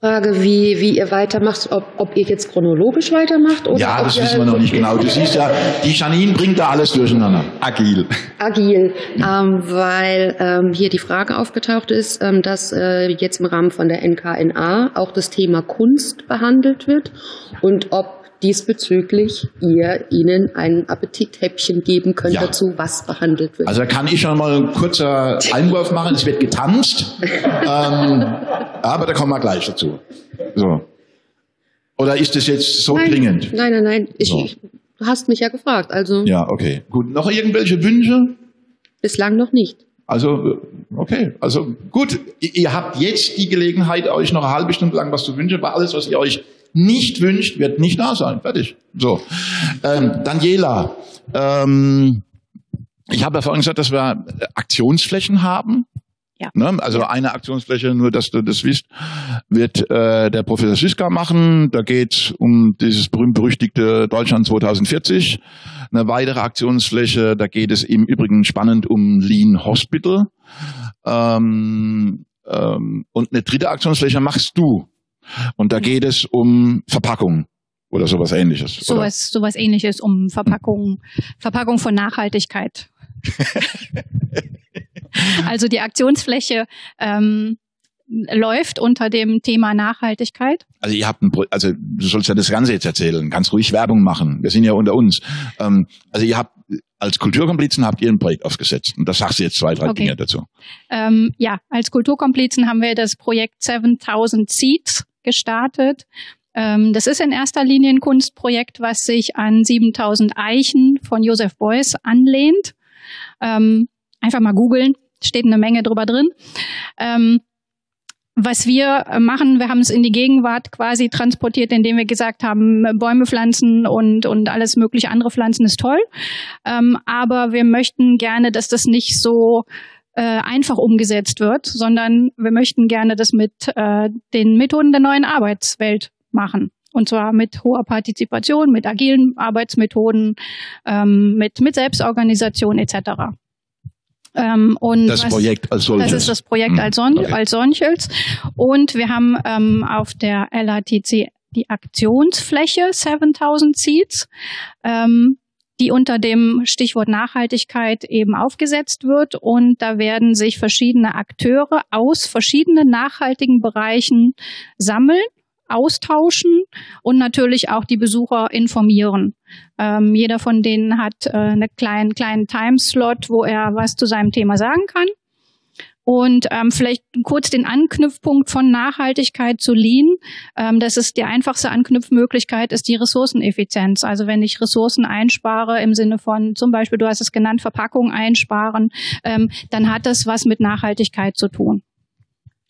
Frage, wie, wie ihr weitermacht, ob, ob ihr jetzt chronologisch weitermacht oder ja, das wissen wir noch nicht genau. Du siehst ja, die Janine bringt da alles durcheinander. Agil. agil, ähm, weil ähm, hier die Frage aufgetaucht ist, ähm, dass äh, jetzt im Rahmen von der NKNA auch das Thema Kunst behandelt wird und ob diesbezüglich ihr ihnen ein Appetithäppchen geben könnt Ja. dazu, was behandelt wird. Also da kann ich schon mal ein kurzer Einwurf machen. Es wird getanzt, ähm, aber da kommen wir gleich dazu. So. Oder ist das jetzt so nein, dringend? Nein, nein, nein. Ich, So. du hast mich ja gefragt, also Ja, okay. Gut. Noch irgendwelche Wünsche? bislang noch nicht. Also, äh, okay. Also, gut. Ihr ihr habt jetzt die Gelegenheit, euch noch eine halbe Stunde lang was zu wünschen, weil alles, was ihr euch nicht wünscht, wird nicht da sein. Fertig. So. Ähm, Daniela, ähm, ich habe ja vorhin gesagt, dass wir Aktionsflächen haben. Ja. Ne? Also eine Aktionsfläche, nur dass du das wisst, wird äh, der Professor Siska machen. Da geht um dieses berühmt-berüchtigte Deutschland 2040. Eine weitere Aktionsfläche, da geht es im Übrigen spannend um Lean Hospital. Ähm, ähm, und eine dritte Aktionsfläche machst du. Und da geht es um Verpackung oder sowas ähnliches. Sowas, sowas ähnliches um Verpackung, Verpackung von Nachhaltigkeit. also die Aktionsfläche ähm, läuft unter dem Thema Nachhaltigkeit. Also ihr habt ein, Pro also du sollst ja das Ganze jetzt erzählen, kannst ruhig Werbung machen. Wir sind ja unter uns. Ähm, also ihr habt als Kulturkomplizen habt ihr ein Projekt aufgesetzt und da sagst du jetzt zwei, drei okay. Dinge dazu. Ähm, ja, als Kulturkomplizen haben wir das Projekt 7000 Seeds gestartet. Ähm, das ist in erster Linie ein Kunstprojekt, was sich an 7000 Eichen von Joseph Beuys anlehnt. Ähm, einfach mal googeln, steht eine Menge drüber drin. Ähm, was wir machen, wir haben es in die Gegenwart quasi transportiert, indem wir gesagt haben, Bäume pflanzen und, und alles mögliche andere pflanzen ist toll. Aber wir möchten gerne, dass das nicht so äh, einfach umgesetzt wird, sondern wir möchten gerne das mit äh, den Methoden der neuen Arbeitswelt machen. Und zwar mit hoher Partizipation, mit agilen Arbeitsmethoden, ähm, mit, mit Selbstorganisation etc. Ähm, und das was, Projekt als solches. Das ist das Projekt hm. als, son okay. als solches. Und wir haben ähm, auf der LATC die Aktionsfläche 7000 Seeds, ähm, die unter dem Stichwort Nachhaltigkeit eben aufgesetzt wird. Und da werden sich verschiedene Akteure aus verschiedenen nachhaltigen Bereichen sammeln austauschen und natürlich auch die Besucher informieren. Ähm, jeder von denen hat äh, einen kleinen, kleinen Timeslot, wo er was zu seinem Thema sagen kann. Und ähm, vielleicht kurz den Anknüpfpunkt von Nachhaltigkeit zu Lean. Ähm, das ist die einfachste Anknüpfmöglichkeit, ist die Ressourceneffizienz. Also wenn ich Ressourcen einspare im Sinne von zum Beispiel, du hast es genannt, Verpackung einsparen, ähm, dann hat das was mit Nachhaltigkeit zu tun.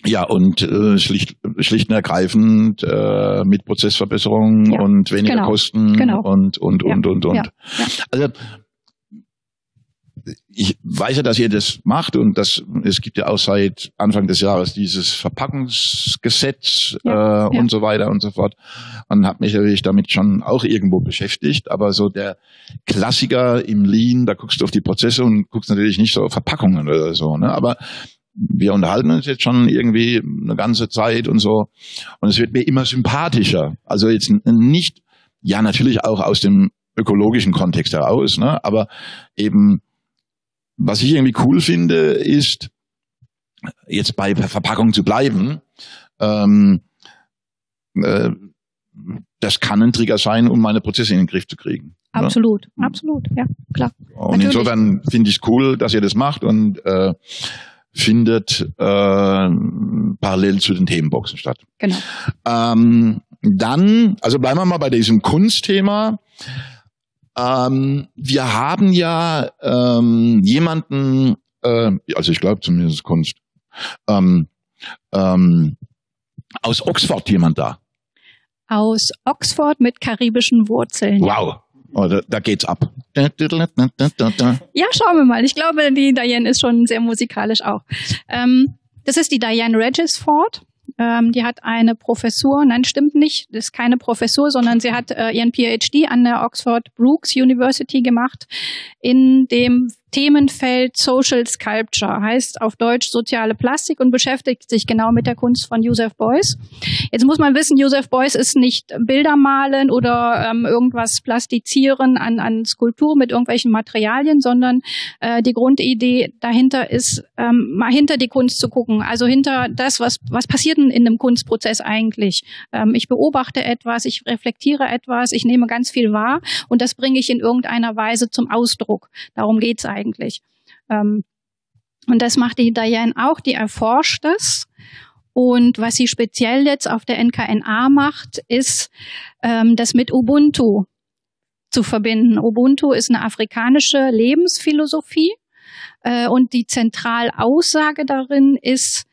Ja, und äh, schlicht, schlicht und ergreifend äh, mit Prozessverbesserungen ja, und weniger genau, Kosten genau. und und und ja, und und. Ja, also ich weiß ja, dass ihr das macht und das es gibt ja auch seit Anfang des Jahres dieses Verpackungsgesetz äh, und so weiter und so fort und habe mich natürlich damit schon auch irgendwo beschäftigt. Aber so der Klassiker im Lean, da guckst du auf die Prozesse und guckst natürlich nicht so auf Verpackungen oder so. Ne? Aber wir unterhalten uns jetzt schon irgendwie eine ganze Zeit und so. Und es wird mir immer sympathischer. Also jetzt nicht, ja, natürlich auch aus dem ökologischen Kontext heraus, ne? aber eben, was ich irgendwie cool finde, ist, jetzt bei Verpackung zu bleiben, ähm, äh, das kann ein Trigger sein, um meine Prozesse in den Griff zu kriegen. Ne? Absolut, ne? absolut, ja, klar. Und Natürlich. insofern finde ich es cool, dass ihr das macht und äh, findet äh, parallel zu den Themenboxen statt. Genau. Ähm, dann, also bleiben wir mal bei diesem Kunstthema. Ähm, wir haben ja ähm, jemanden, äh, also ich glaube zumindest Kunst, ähm, ähm, aus Oxford jemand da. Aus Oxford mit karibischen Wurzeln. Wow. Oh, da, da geht's ab. Ja, schauen wir mal. Ich glaube, die Diane ist schon sehr musikalisch auch. Ähm, das ist die Diane Regisford. Ähm, die hat eine Professur, nein, stimmt nicht, das ist keine Professur, sondern sie hat äh, ihren PhD an der Oxford Brooks University gemacht in dem Themenfeld Social Sculpture, heißt auf Deutsch soziale Plastik und beschäftigt sich genau mit der Kunst von Joseph Beuys. Jetzt muss man wissen, Joseph Beuys ist nicht Bilder malen oder ähm, irgendwas plastizieren an, an Skulptur mit irgendwelchen Materialien, sondern äh, die Grundidee dahinter ist, ähm, mal hinter die Kunst zu gucken, also hinter das, was, was passiert denn in einem Kunstprozess eigentlich. Ähm, ich beobachte etwas, ich reflektiere etwas, ich nehme ganz viel wahr und das bringe ich in irgendeiner Weise zum Ausdruck. Darum geht's eigentlich eigentlich. Ähm, und das macht die Diane auch, die erforscht es. Und was sie speziell jetzt auf der NKNA macht, ist, ähm, das mit Ubuntu zu verbinden. Ubuntu ist eine afrikanische Lebensphilosophie äh, und die Zentralaussage darin ist,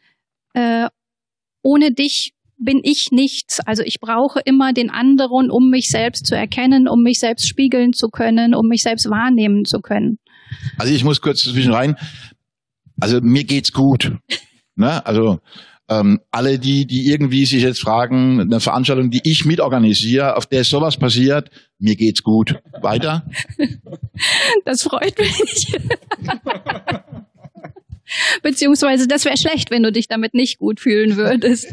äh, ohne dich bin ich nichts. Also ich brauche immer den anderen, um mich selbst zu erkennen, um mich selbst spiegeln zu können, um mich selbst wahrnehmen zu können. Also ich muss kurz zwischen rein. Also mir geht's gut. ne? Also ähm, alle die, die irgendwie sich jetzt fragen, eine Veranstaltung, die ich mitorganisiere, auf der sowas passiert, mir geht's gut. Weiter? Das freut mich. Beziehungsweise das wäre schlecht, wenn du dich damit nicht gut fühlen würdest.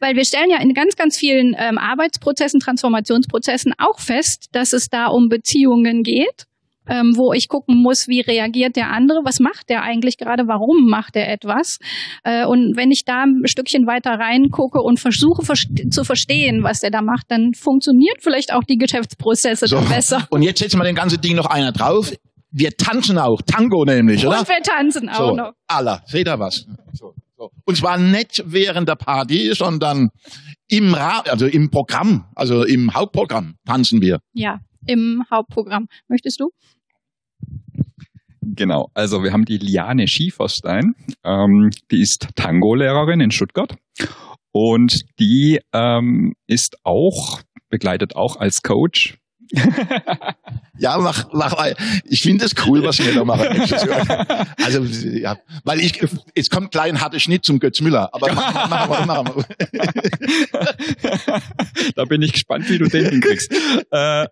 Weil wir stellen ja in ganz, ganz vielen ähm, Arbeitsprozessen, Transformationsprozessen auch fest, dass es da um Beziehungen geht ähm, wo ich gucken muss, wie reagiert der andere, was macht der eigentlich gerade, warum macht er etwas. Äh, und wenn ich da ein Stückchen weiter reingucke und versuche zu verstehen, was der da macht, dann funktioniert vielleicht auch die Geschäftsprozesse so. besser. Und jetzt setzen wir den ganzen Ding noch einer drauf. Wir tanzen auch, Tango nämlich, oder? Und wir tanzen auch so, noch. Allah, seht ihr was? So, so. Und zwar nicht während der Party, sondern im Ra also im Programm, also im Hauptprogramm tanzen wir. Ja, im Hauptprogramm. Möchtest du? Genau, also wir haben die Liane Schieferstein, ähm, die ist Tango-Lehrerin in Stuttgart und die ähm, ist auch, begleitet auch als Coach. ja, mach, mach mal. Ich finde es cool, was wir da machen. Also, ja, weil ich, es kommt klein harter Schnitt zum Götz Müller, aber machen wir, machen wir. Da bin ich gespannt, wie du den hinkriegst. Äh,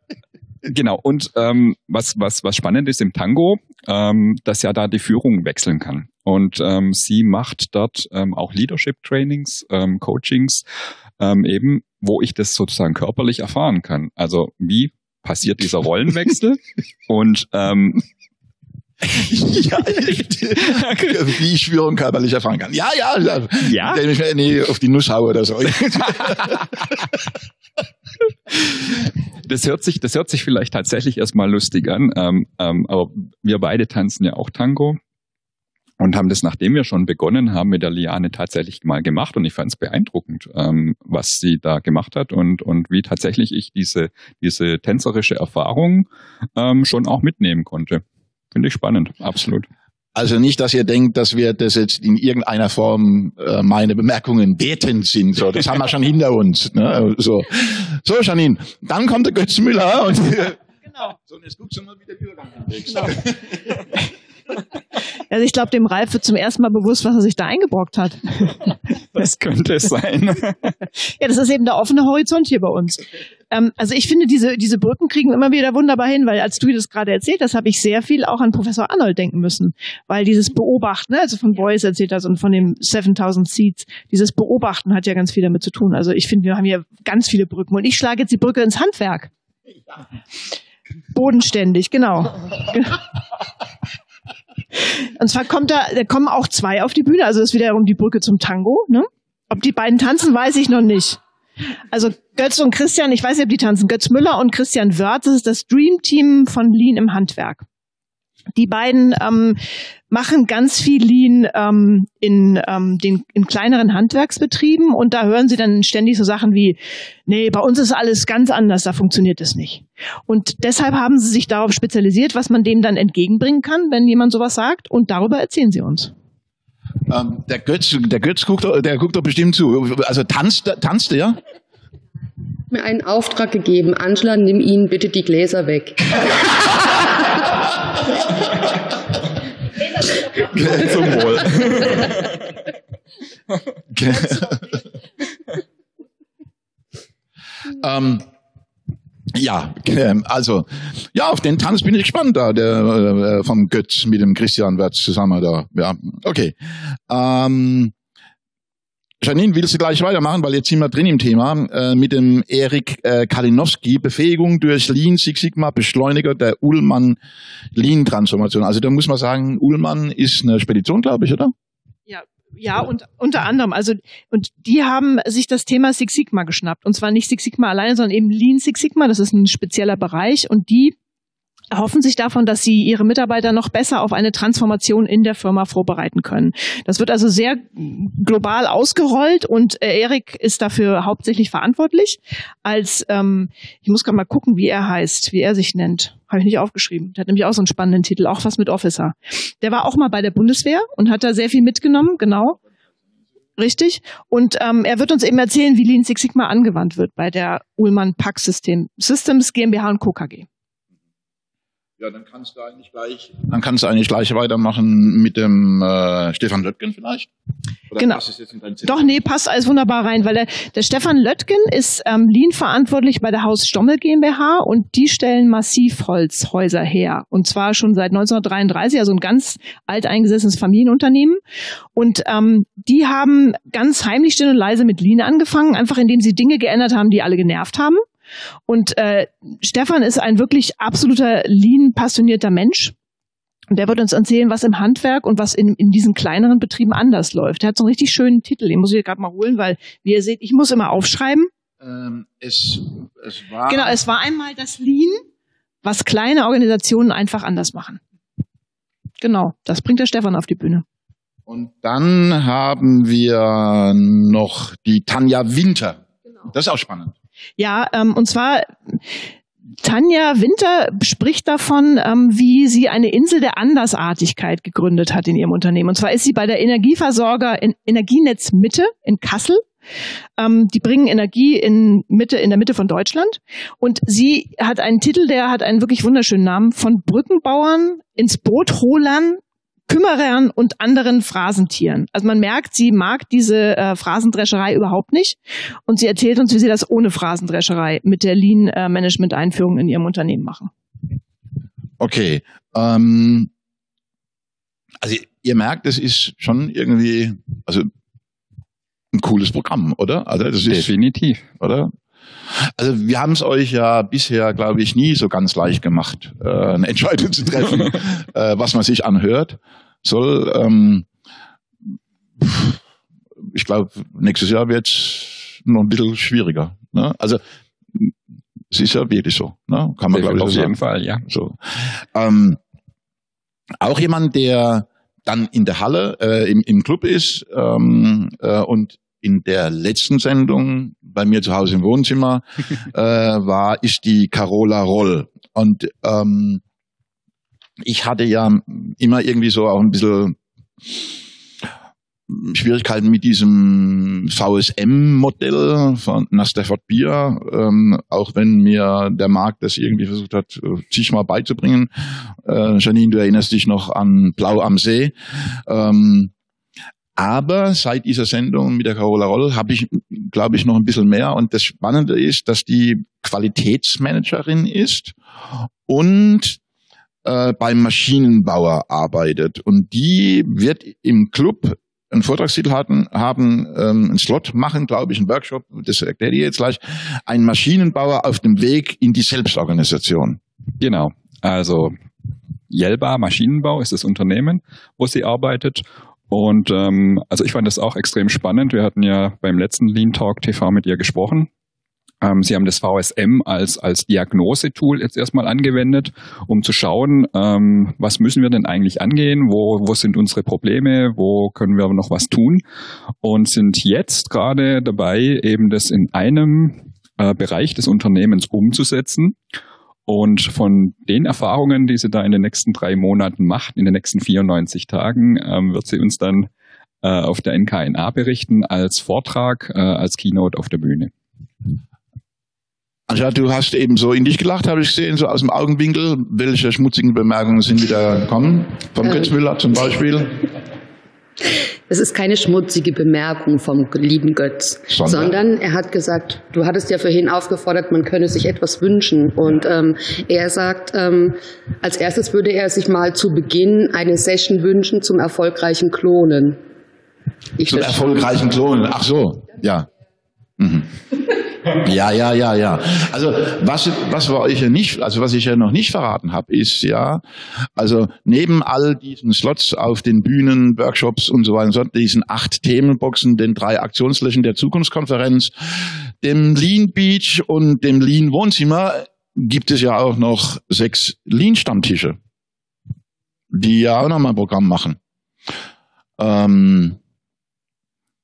Genau. Und ähm, was, was, was spannend ist im Tango, ähm, dass ja da die Führung wechseln kann. Und ähm, sie macht dort ähm, auch Leadership-Trainings, ähm, Coachings, ähm, eben, wo ich das sozusagen körperlich erfahren kann. Also wie passiert dieser Rollenwechsel und ähm, ja, wie ich Führung körperlich erfahren kann. Ja, ja, ja. ja? Wenn ich mir nie auf die Nuss haue oder so. das hört sich, das hört sich vielleicht tatsächlich erstmal lustig an, ähm, ähm, aber wir beide tanzen ja auch Tango und haben das, nachdem wir schon begonnen haben, mit der Liane tatsächlich mal gemacht und ich fand es beeindruckend, ähm, was sie da gemacht hat und, und wie tatsächlich ich diese, diese tänzerische Erfahrung ähm, schon auch mitnehmen konnte. Finde ich spannend, absolut. Also nicht, dass ihr denkt, dass wir das jetzt in irgendeiner Form äh, meine Bemerkungen betend sind. So, das haben wir schon hinter uns. Ne? So, so Janine, dann kommt der Götz Müller und genau. so und jetzt guckst du mal, wie der Bürger genau. Also ich glaube, dem Ralf wird zum ersten Mal bewusst, was er sich da eingebrockt hat. Das könnte es sein. Ja, das ist eben der offene Horizont hier bei uns. Ähm, also ich finde, diese, diese Brücken kriegen immer wieder wunderbar hin, weil als du das gerade erzählt hast, habe ich sehr viel auch an Professor Arnold denken müssen. Weil dieses Beobachten, ne, also von Boyce erzählt hast und von dem 7000 Seats, dieses Beobachten hat ja ganz viel damit zu tun. Also ich finde, wir haben hier ganz viele Brücken. Und ich schlage jetzt die Brücke ins Handwerk. Bodenständig, genau. Und zwar kommt da, da kommen auch zwei auf die Bühne, also das ist wiederum die Brücke zum Tango. Ne? Ob die beiden tanzen, weiß ich noch nicht. Also Götz und Christian, ich weiß nicht, ob die tanzen, Götz Müller und Christian Wörth, das ist das Dream Team von Lean im Handwerk. Die beiden ähm, machen ganz viel Lean ähm, in, ähm, den, in kleineren Handwerksbetrieben und da hören sie dann ständig so Sachen wie, nee, bei uns ist alles ganz anders, da funktioniert es nicht. Und deshalb haben sie sich darauf spezialisiert, was man dem dann entgegenbringen kann, wenn jemand sowas sagt und darüber erzählen sie uns. Ähm, der Götz, der Götz guckt, der guckt doch bestimmt zu. Also tanzt, tanzt er? mir einen Auftrag gegeben. Angela, nimm ihnen bitte die Gläser weg. Zum Wohl. ähm, ja, also ja, auf den Tanz bin ich gespannt da, der äh, vom Götz mit dem Christian wird zusammen da. Ja, okay. Ähm, Janine, willst du gleich weitermachen, weil jetzt sind wir drin im Thema, äh, mit dem Erik äh, Kalinowski, Befähigung durch Lean Six Sigma, Beschleuniger der Ullmann Lean Transformation. Also da muss man sagen, Ullmann ist eine Spedition, glaube ich, oder? Ja, ja, und unter anderem, also und die haben sich das Thema Six Sigma geschnappt und zwar nicht Six Sigma alleine, sondern eben Lean Six Sigma, das ist ein spezieller Bereich und die erhoffen sich davon, dass sie ihre Mitarbeiter noch besser auf eine Transformation in der Firma vorbereiten können. Das wird also sehr global ausgerollt und äh, Erik ist dafür hauptsächlich verantwortlich. Als ähm, ich muss gerade mal gucken, wie er heißt, wie er sich nennt. Habe ich nicht aufgeschrieben. Der hat nämlich auch so einen spannenden Titel, auch was mit Officer. Der war auch mal bei der Bundeswehr und hat da sehr viel mitgenommen, genau. Richtig. Und ähm, er wird uns eben erzählen, wie Lean Six Sigma angewandt wird bei der Ullmann Pack System Systems GmbH und Co. KG. Ja, dann kannst du eigentlich gleich, dann kannst du eigentlich gleich weitermachen mit dem äh, Stefan Löttgen vielleicht. Oder genau. Doch, nee, passt alles wunderbar rein, weil der, der Stefan Löttgen ist ähm, Lean verantwortlich bei der Haus Stommel GmbH und die stellen Massivholzhäuser her. Und zwar schon seit 1933, also ein ganz alteingesessenes Familienunternehmen. Und ähm, die haben ganz heimlich still und leise mit Lean angefangen, einfach indem sie Dinge geändert haben, die alle genervt haben. Und äh, Stefan ist ein wirklich absoluter Lean-passionierter Mensch. Und der wird uns erzählen, was im Handwerk und was in, in diesen kleineren Betrieben anders läuft. Der hat so einen richtig schönen Titel, den muss ich gerade mal holen, weil, wie ihr seht, ich muss immer aufschreiben. Ähm, es, es war genau, es war einmal das Lean, was kleine Organisationen einfach anders machen. Genau, das bringt der Stefan auf die Bühne. Und dann haben wir noch die Tanja Winter. Genau. Das ist auch spannend. Ja, ähm, und zwar Tanja Winter spricht davon, ähm, wie sie eine Insel der Andersartigkeit gegründet hat in ihrem Unternehmen. Und zwar ist sie bei der Energieversorger in Energienetz Mitte in Kassel. Ähm, die bringen Energie in Mitte, in der Mitte von Deutschland. Und sie hat einen Titel, der hat einen wirklich wunderschönen Namen von Brückenbauern ins Boot holern Kümmerern und anderen Phrasentieren. Also man merkt, sie mag diese äh, Phrasendrescherei überhaupt nicht und sie erzählt uns, wie sie das ohne Phrasendrescherei mit der Lean-Management-Einführung in ihrem Unternehmen machen. Okay. Ähm, also ihr merkt, es ist schon irgendwie, also ein cooles Programm, oder? Also das ist, Definitiv. Oder? Also wir haben es euch ja bisher, glaube ich, nie so ganz leicht gemacht, äh, eine Entscheidung zu treffen, äh, was man sich anhört soll. Ähm, ich glaube, nächstes Jahr wird es noch ein bisschen schwieriger. Ne? Also es ist ja wirklich so. Ne? Kann man, glaube ich, Auf jeden sagen. Fall, ja. So. Ähm, auch jemand, der dann in der Halle, äh, im, im Club ist ähm, äh, und in der letzten Sendung bei mir zu Hause im Wohnzimmer äh, war, ist die Carola Roll. Und ähm, ich hatte ja immer irgendwie so auch ein bisschen Schwierigkeiten mit diesem VSM-Modell von Stafford Beer, ähm, auch wenn mir der Markt das irgendwie versucht hat, sich mal beizubringen. Äh, Janine, du erinnerst dich noch an Blau am See. Ähm, aber seit dieser Sendung mit der Carola Roll habe ich, glaube ich, noch ein bisschen mehr. Und das Spannende ist, dass die Qualitätsmanagerin ist und äh, beim Maschinenbauer arbeitet. Und die wird im Club einen Vortragstitel hatten, haben, ähm, einen Slot machen, glaube ich, einen Workshop, das erkläre ich jetzt gleich, ein Maschinenbauer auf dem Weg in die Selbstorganisation. Genau. Also Jelba Maschinenbau ist das Unternehmen, wo sie arbeitet. Und ähm, also ich fand das auch extrem spannend. Wir hatten ja beim letzten Lean Talk TV mit ihr gesprochen ähm, Sie haben das VSM als, als Diagnosetool jetzt erstmal angewendet, um zu schauen, ähm, was müssen wir denn eigentlich angehen, wo, wo sind unsere Probleme, wo können wir noch was tun und sind jetzt gerade dabei, eben das in einem äh, Bereich des Unternehmens umzusetzen. Und von den Erfahrungen, die sie da in den nächsten drei Monaten macht, in den nächsten 94 Tagen, ähm, wird sie uns dann äh, auf der NKNA berichten als Vortrag, äh, als Keynote auf der Bühne. Anja, du hast eben so in dich gelacht, habe ich gesehen, so aus dem Augenwinkel. Welche schmutzigen Bemerkungen sind wieder gekommen? Vom Götz Müller zum Beispiel? Es ist keine schmutzige Bemerkung vom lieben Götz, sondern? sondern, er hat gesagt, du hattest ja vorhin aufgefordert, man könne sich etwas wünschen. Und ähm, er sagt, ähm, als erstes würde er sich mal zu Beginn eine Session wünschen zum erfolgreichen Klonen. Ich zum erfolgreichen Klonen, ach so, ja. Mhm. Ja, ja, ja, ja. Also was, was wir euch ja nicht, also was ich ja noch nicht verraten habe, ist ja, also neben all diesen Slots auf den Bühnen, Workshops und so weiter diesen acht Themenboxen, den drei Aktionsflächen der Zukunftskonferenz, dem Lean Beach und dem Lean Wohnzimmer gibt es ja auch noch sechs Lean Stammtische, die ja auch nochmal ein Programm machen. Ähm,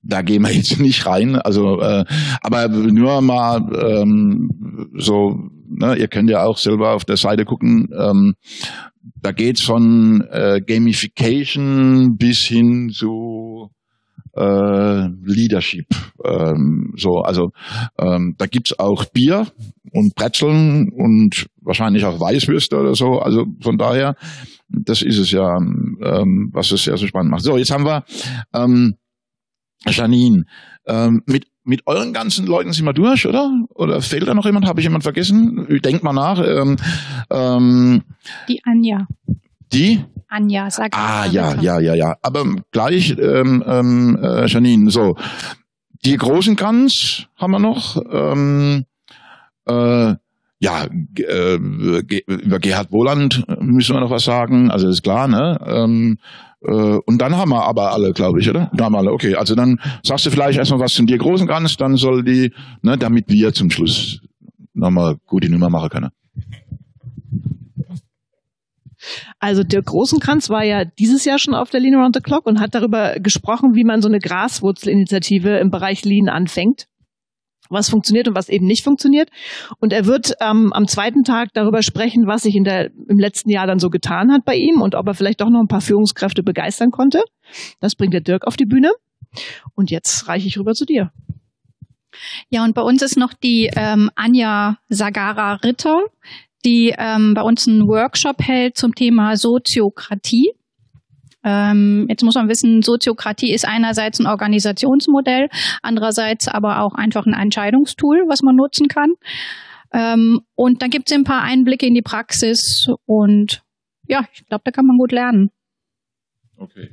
da gehen wir jetzt nicht rein. Also, äh, aber nur mal ähm, so, ne, ihr könnt ja auch selber auf der Seite gucken. Ähm, da geht's von äh, Gamification bis hin zu äh, Leadership. Ähm, so, also ähm, da gibt's auch Bier, und Brezeln und wahrscheinlich auch Weißwürste oder so. Also von daher, das ist es ja, ähm, was es sehr so spannend macht. So, jetzt haben wir ähm, Janine. Ähm, mit mit euren ganzen Leuten sind wir durch, oder? Oder fehlt da noch jemand? Habe ich jemand vergessen? Denkt mal nach. Ähm, ähm, Die Anja. die? Anja, sag Ah, ja, ja, ja, ja. Aber gleich, ähm, ähm, äh, Janine, so. Die großen Kranz haben wir noch. Ähm, äh, ja, äh, über Gerhard Wohland müssen wir noch was sagen. Also ist klar, ne? Ähm, äh, und dann haben wir aber alle, glaube ich, oder? Da haben wir alle. Okay, also dann sagst du vielleicht erstmal was zu dir großen Kranz, dann soll die, ne, damit wir zum Schluss nochmal gute Nummer machen können. Also Dirk Rosenkranz war ja dieses Jahr schon auf der Lean Around the Clock und hat darüber gesprochen, wie man so eine Graswurzelinitiative im Bereich Lean anfängt was funktioniert und was eben nicht funktioniert. Und er wird ähm, am zweiten Tag darüber sprechen, was sich in der, im letzten Jahr dann so getan hat bei ihm und ob er vielleicht doch noch ein paar Führungskräfte begeistern konnte. Das bringt der Dirk auf die Bühne. Und jetzt reiche ich rüber zu dir. Ja, und bei uns ist noch die ähm, Anja Sagara Ritter, die ähm, bei uns einen Workshop hält zum Thema Soziokratie. Ähm, jetzt muss man wissen, Soziokratie ist einerseits ein Organisationsmodell, andererseits aber auch einfach ein Entscheidungstool, was man nutzen kann. Ähm, und dann gibt es ein paar Einblicke in die Praxis und ja, ich glaube, da kann man gut lernen. Okay.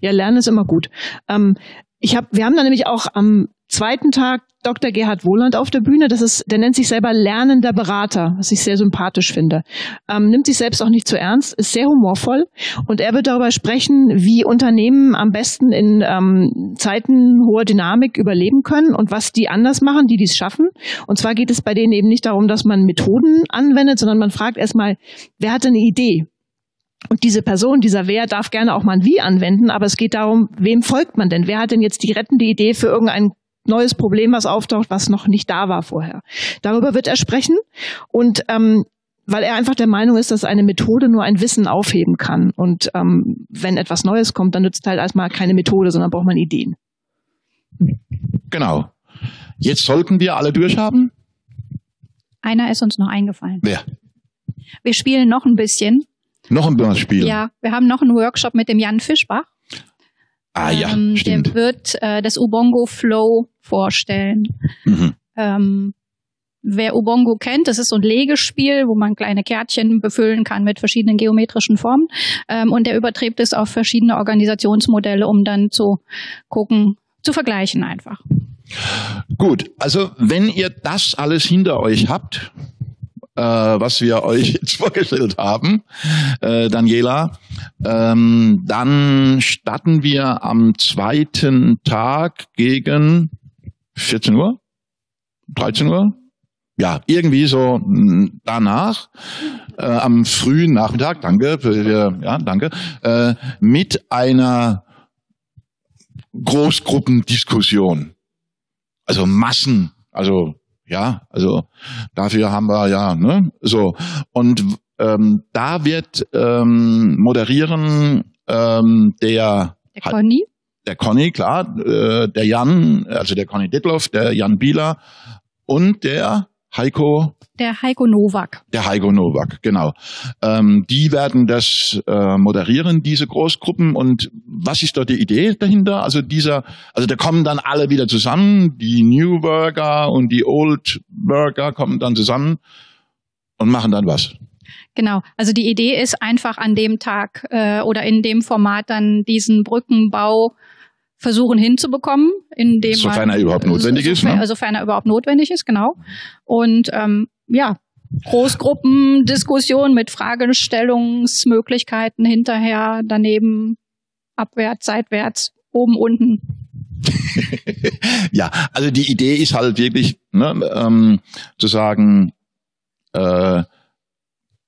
Ja, Lernen ist immer gut. Ähm, ich hab, wir haben da nämlich auch am zweiten Tag Dr. Gerhard Wohland auf der Bühne. Das ist, der nennt sich selber lernender Berater, was ich sehr sympathisch finde. Ähm, nimmt sich selbst auch nicht zu ernst, ist sehr humorvoll und er wird darüber sprechen, wie Unternehmen am besten in ähm, Zeiten hoher Dynamik überleben können und was die anders machen, die dies schaffen. Und zwar geht es bei denen eben nicht darum, dass man Methoden anwendet, sondern man fragt erstmal, wer hat eine Idee? Und diese Person, dieser Wer darf gerne auch mal ein Wie anwenden, aber es geht darum, wem folgt man denn? Wer hat denn jetzt die rettende Idee für irgendein neues Problem, was auftaucht, was noch nicht da war vorher? Darüber wird er sprechen und ähm, weil er einfach der Meinung ist, dass eine Methode nur ein Wissen aufheben kann. Und ähm, wenn etwas Neues kommt, dann nützt halt erstmal keine Methode, sondern braucht man Ideen. Genau. Jetzt sollten wir alle durchhaben. Einer ist uns noch eingefallen. Wer? Wir spielen noch ein bisschen. Noch ein Spiel. Ja, wir haben noch einen Workshop mit dem Jan Fischbach. Ah ja, ähm, stimmt. Der wird äh, das Ubongo Flow vorstellen. Mhm. Ähm, wer Ubongo kennt, das ist so ein Legespiel, wo man kleine Kärtchen befüllen kann mit verschiedenen geometrischen Formen. Ähm, und der überträgt es auf verschiedene Organisationsmodelle, um dann zu gucken, zu vergleichen einfach. Gut, also wenn ihr das alles hinter euch habt, äh, was wir euch jetzt vorgestellt haben, äh, Daniela, ähm, dann starten wir am zweiten Tag gegen 14 Uhr, 13 Uhr, ja, irgendwie so mh, danach, äh, am frühen Nachmittag, danke, für- ja, danke, äh, mit einer Großgruppendiskussion. Also Massen, also ja, also dafür haben wir ja, ne, so. Und ähm, da wird ähm, moderieren ähm, der Der Conny, der Conny, klar, äh, der Jan, also der Conny Ditloff, der Jan Bieler und der Heiko, der Heiko Nowak. der Heiko Nowak, genau. Ähm, die werden das äh, moderieren, diese Großgruppen. Und was ist dort die Idee dahinter? Also dieser, also da kommen dann alle wieder zusammen, die New Burger und die Old Burger kommen dann zusammen und machen dann was. Genau. Also die Idee ist einfach an dem Tag äh, oder in dem Format dann diesen Brückenbau versuchen hinzubekommen, indem Sofern man, er überhaupt notwendig ist, ne? Sofern er überhaupt notwendig ist, genau. Und ähm, ja, Großgruppendiskussion mit Fragestellungsmöglichkeiten hinterher, daneben, abwärts, seitwärts, oben, unten. ja, also die Idee ist halt wirklich ne, ähm, zu sagen, äh,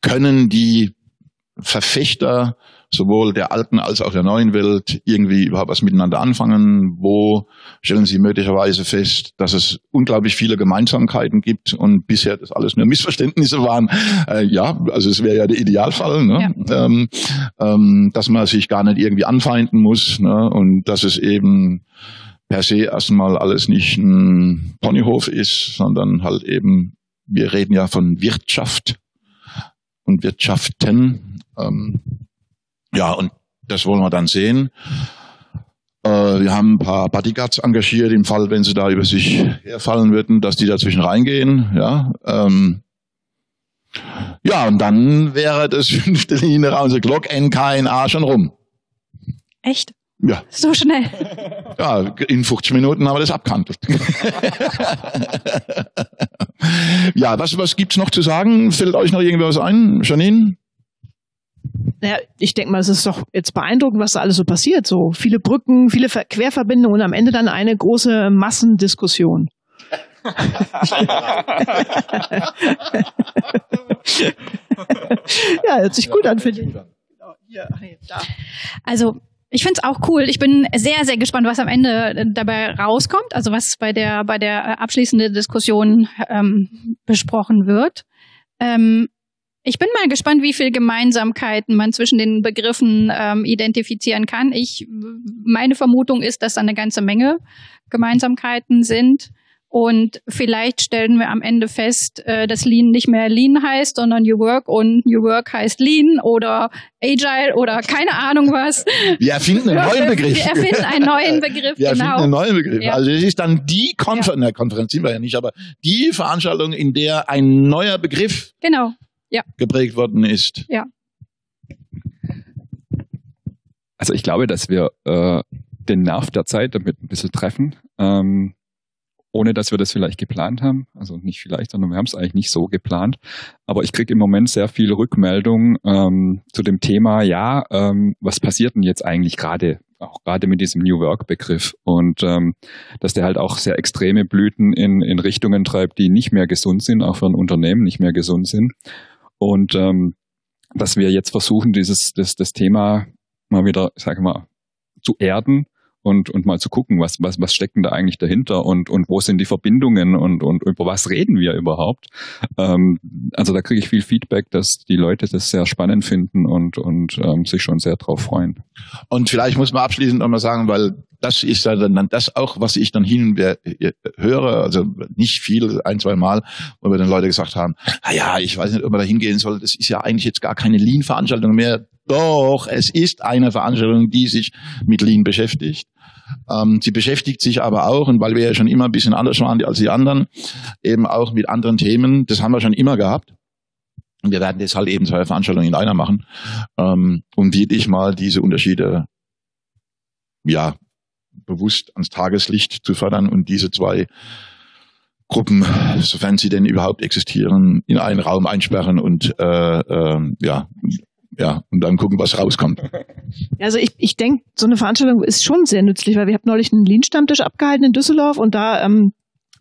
können die Verfechter sowohl der alten als auch der neuen Welt irgendwie überhaupt was miteinander anfangen? Wo stellen sie möglicherweise fest, dass es unglaublich viele Gemeinsamkeiten gibt und bisher das alles nur Missverständnisse waren? Äh, ja, also es wäre ja der Idealfall, ne? Ähm, ähm, dass man sich gar nicht irgendwie anfeinden muss ne? und dass es eben per se erstmal alles nicht ein Ponyhof ist, sondern halt eben wir reden ja von Wirtschaft und Wirtschaften. Ähm, ja, und das wollen wir dann sehen. Äh, wir haben ein paar Bodyguards engagiert, im Fall, wenn sie da über sich herfallen würden, dass die dazwischen reingehen. Ja, ähm, ja und dann wäre das fünfte Linie Round the Clock NKNA schon rum. Echt? Ja. So schnell. Ja, in 50 Minuten haben wir das abgehandelt. ja, was, was gibt's noch zu sagen? Fällt euch noch irgendwas ein? Janine? Naja, ich denke mal, es ist doch jetzt beeindruckend, was da alles so passiert. So viele Brücken, viele Querverbindungen und am Ende dann eine große Massendiskussion. ja, hört sich gut an, finde ich. Also ich finde es auch cool. Ich bin sehr, sehr gespannt, was am Ende dabei rauskommt, also was bei der bei der abschließenden Diskussion ähm, besprochen wird. Ähm, ich bin mal gespannt, wie viel Gemeinsamkeiten man zwischen den Begriffen ähm, identifizieren kann. Ich meine Vermutung ist, dass da eine ganze Menge Gemeinsamkeiten sind. Und vielleicht stellen wir am Ende fest, äh, dass Lean nicht mehr Lean heißt, sondern New Work und New Work heißt Lean oder Agile oder keine Ahnung was. Wir erfinden einen neuen Begriff. Wir erfinden einen neuen Begriff, wir genau. erfinden einen neuen Begriff. Ja. Also es ist dann die Konferenz, ja. Konferenz sind wir ja nicht, aber die Veranstaltung, in der ein neuer Begriff genau. Ja. geprägt worden ist. Ja. Also ich glaube, dass wir äh, den Nerv der Zeit damit ein bisschen treffen. Ähm, ohne dass wir das vielleicht geplant haben. Also nicht vielleicht, sondern wir haben es eigentlich nicht so geplant. Aber ich kriege im Moment sehr viel Rückmeldung ähm, zu dem Thema, ja, ähm, was passiert denn jetzt eigentlich gerade, auch gerade mit diesem New Work-Begriff und ähm, dass der halt auch sehr extreme Blüten in, in Richtungen treibt, die nicht mehr gesund sind, auch für ein Unternehmen nicht mehr gesund sind. Und ähm, dass wir jetzt versuchen, dieses das, das Thema mal wieder, sage mal, zu erden und, und mal zu gucken, was, was, was steckt denn da eigentlich dahinter und, und wo sind die Verbindungen und, und über was reden wir überhaupt. Ähm, also da kriege ich viel Feedback, dass die Leute das sehr spannend finden und, und ähm, sich schon sehr drauf freuen. Und vielleicht muss man abschließend nochmal sagen, weil das ist dann das auch, was ich dann hin höre, also nicht viel, ein, zwei Mal, wo wir dann Leute gesagt haben, ah ja, ich weiß nicht, ob man da hingehen soll, das ist ja eigentlich jetzt gar keine Lean-Veranstaltung mehr. Doch, es ist eine Veranstaltung, die sich mit Lean beschäftigt. Ähm, sie beschäftigt sich aber auch, und weil wir ja schon immer ein bisschen anders waren als die anderen, eben auch mit anderen Themen. Das haben wir schon immer gehabt. Und wir werden halt eben zwei Veranstaltungen in einer machen, ähm, um wirklich mal diese Unterschiede, ja, bewusst ans Tageslicht zu fördern und diese zwei Gruppen, sofern sie denn überhaupt existieren, in einen Raum einsperren und äh, äh, ja, ja, und dann gucken, was rauskommt. Also ich, ich denke, so eine Veranstaltung ist schon sehr nützlich, weil wir haben neulich einen Lean-Stammtisch abgehalten in Düsseldorf und da ähm,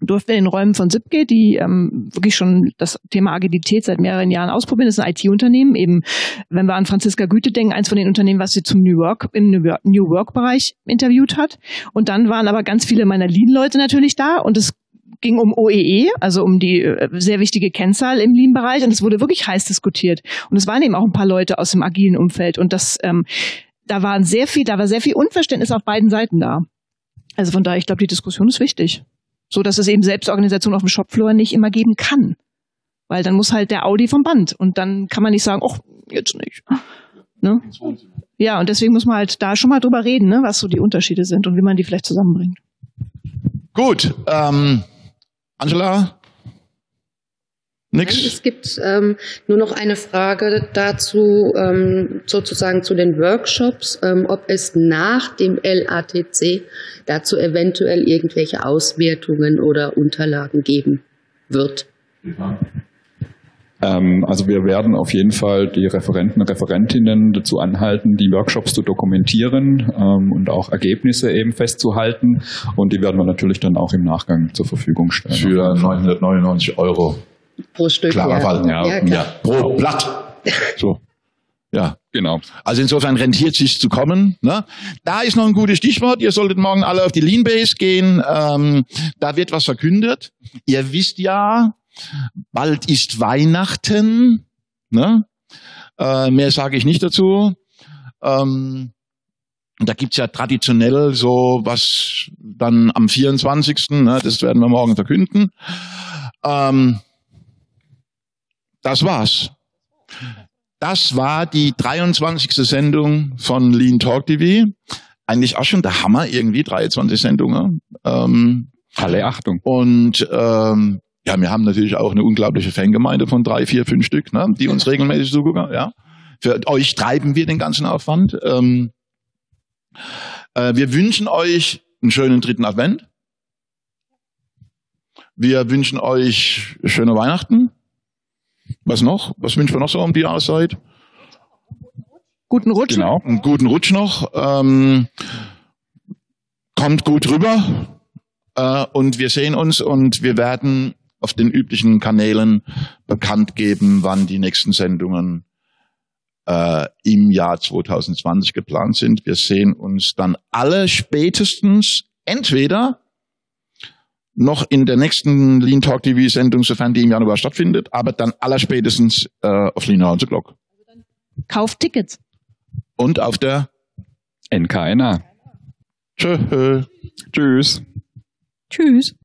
durften in den Räumen von SIPGE, die ähm, wirklich schon das Thema Agilität seit mehreren Jahren ausprobieren. Das ist ein IT-Unternehmen. Eben, wenn wir an Franziska Güte denken, eins von den Unternehmen, was sie zum New Work im New Work-Bereich interviewt hat. Und dann waren aber ganz viele meiner Lean-Leute natürlich da und es ging um OEE, e, also um die äh, sehr wichtige Kennzahl im Lean-Bereich und es wurde wirklich heiß diskutiert. Und es waren eben auch ein paar Leute aus dem agilen Umfeld und das, ähm, da waren sehr viel, da war sehr viel Unverständnis auf beiden Seiten da. Also von daher, ich glaube, die Diskussion ist wichtig. So dass es eben Selbstorganisation auf dem Shopfloor nicht immer geben kann. Weil dann muss halt der Audi vom Band und dann kann man nicht sagen, ach, jetzt nicht. Ne? Ja, und deswegen muss man halt da schon mal drüber reden, ne, was so die Unterschiede sind und wie man die vielleicht zusammenbringt. Gut, ähm, Angela? Nix? Es gibt ähm, nur noch eine Frage dazu, ähm, sozusagen zu den Workshops, ähm, ob es nach dem LATC dazu eventuell irgendwelche Auswertungen oder Unterlagen geben wird. Ja. Ähm, also wir werden auf jeden Fall die Referenten, Referentinnen dazu anhalten, die Workshops zu dokumentieren ähm, und auch Ergebnisse eben festzuhalten. Und die werden wir natürlich dann auch im Nachgang zur Verfügung stellen. Für 999 Euro. Pro Stück. Klarer ja. Fall. Ja, ja, ja, pro Blatt. So. Ja, genau. Also insofern rentiert sich zu kommen. Ne? Da ist noch ein gutes Stichwort. Ihr solltet morgen alle auf die Lean Base gehen. Ähm, da wird was verkündet. Ihr wisst ja, Bald ist Weihnachten. Ne? Äh, mehr sage ich nicht dazu. Ähm, da gibt's ja traditionell so was dann am 24. Ne, das werden wir morgen verkünden. Ähm, das war's. Das war die 23. Sendung von Lean Talk TV. Eigentlich auch schon der Hammer irgendwie, 23 Sendungen. Ähm, Alle Achtung. und ähm, ja, wir haben natürlich auch eine unglaubliche Fangemeinde von drei, vier, fünf Stück, ne, die uns regelmäßig zugucken. Ja. Für euch treiben wir den ganzen Aufwand. Ähm, äh, wir wünschen euch einen schönen dritten Advent. Wir wünschen euch schöne Weihnachten. Was noch? Was wünschen wir noch so um die Jahreszeit? Guten Rutsch. Genau. Einen guten Rutsch noch. Ähm, kommt gut rüber. Äh, und wir sehen uns und wir werden auf den üblichen Kanälen bekannt geben, wann die nächsten Sendungen äh, im Jahr 2020 geplant sind. Wir sehen uns dann alle spätestens entweder noch in der nächsten Lean Talk TV Sendung, sofern die im Januar stattfindet, aber dann allerspätestens äh, auf Lean Around the Clock. Kauft Tickets. Und auf der NKNA. Tschö. Tschüss. Tschüss.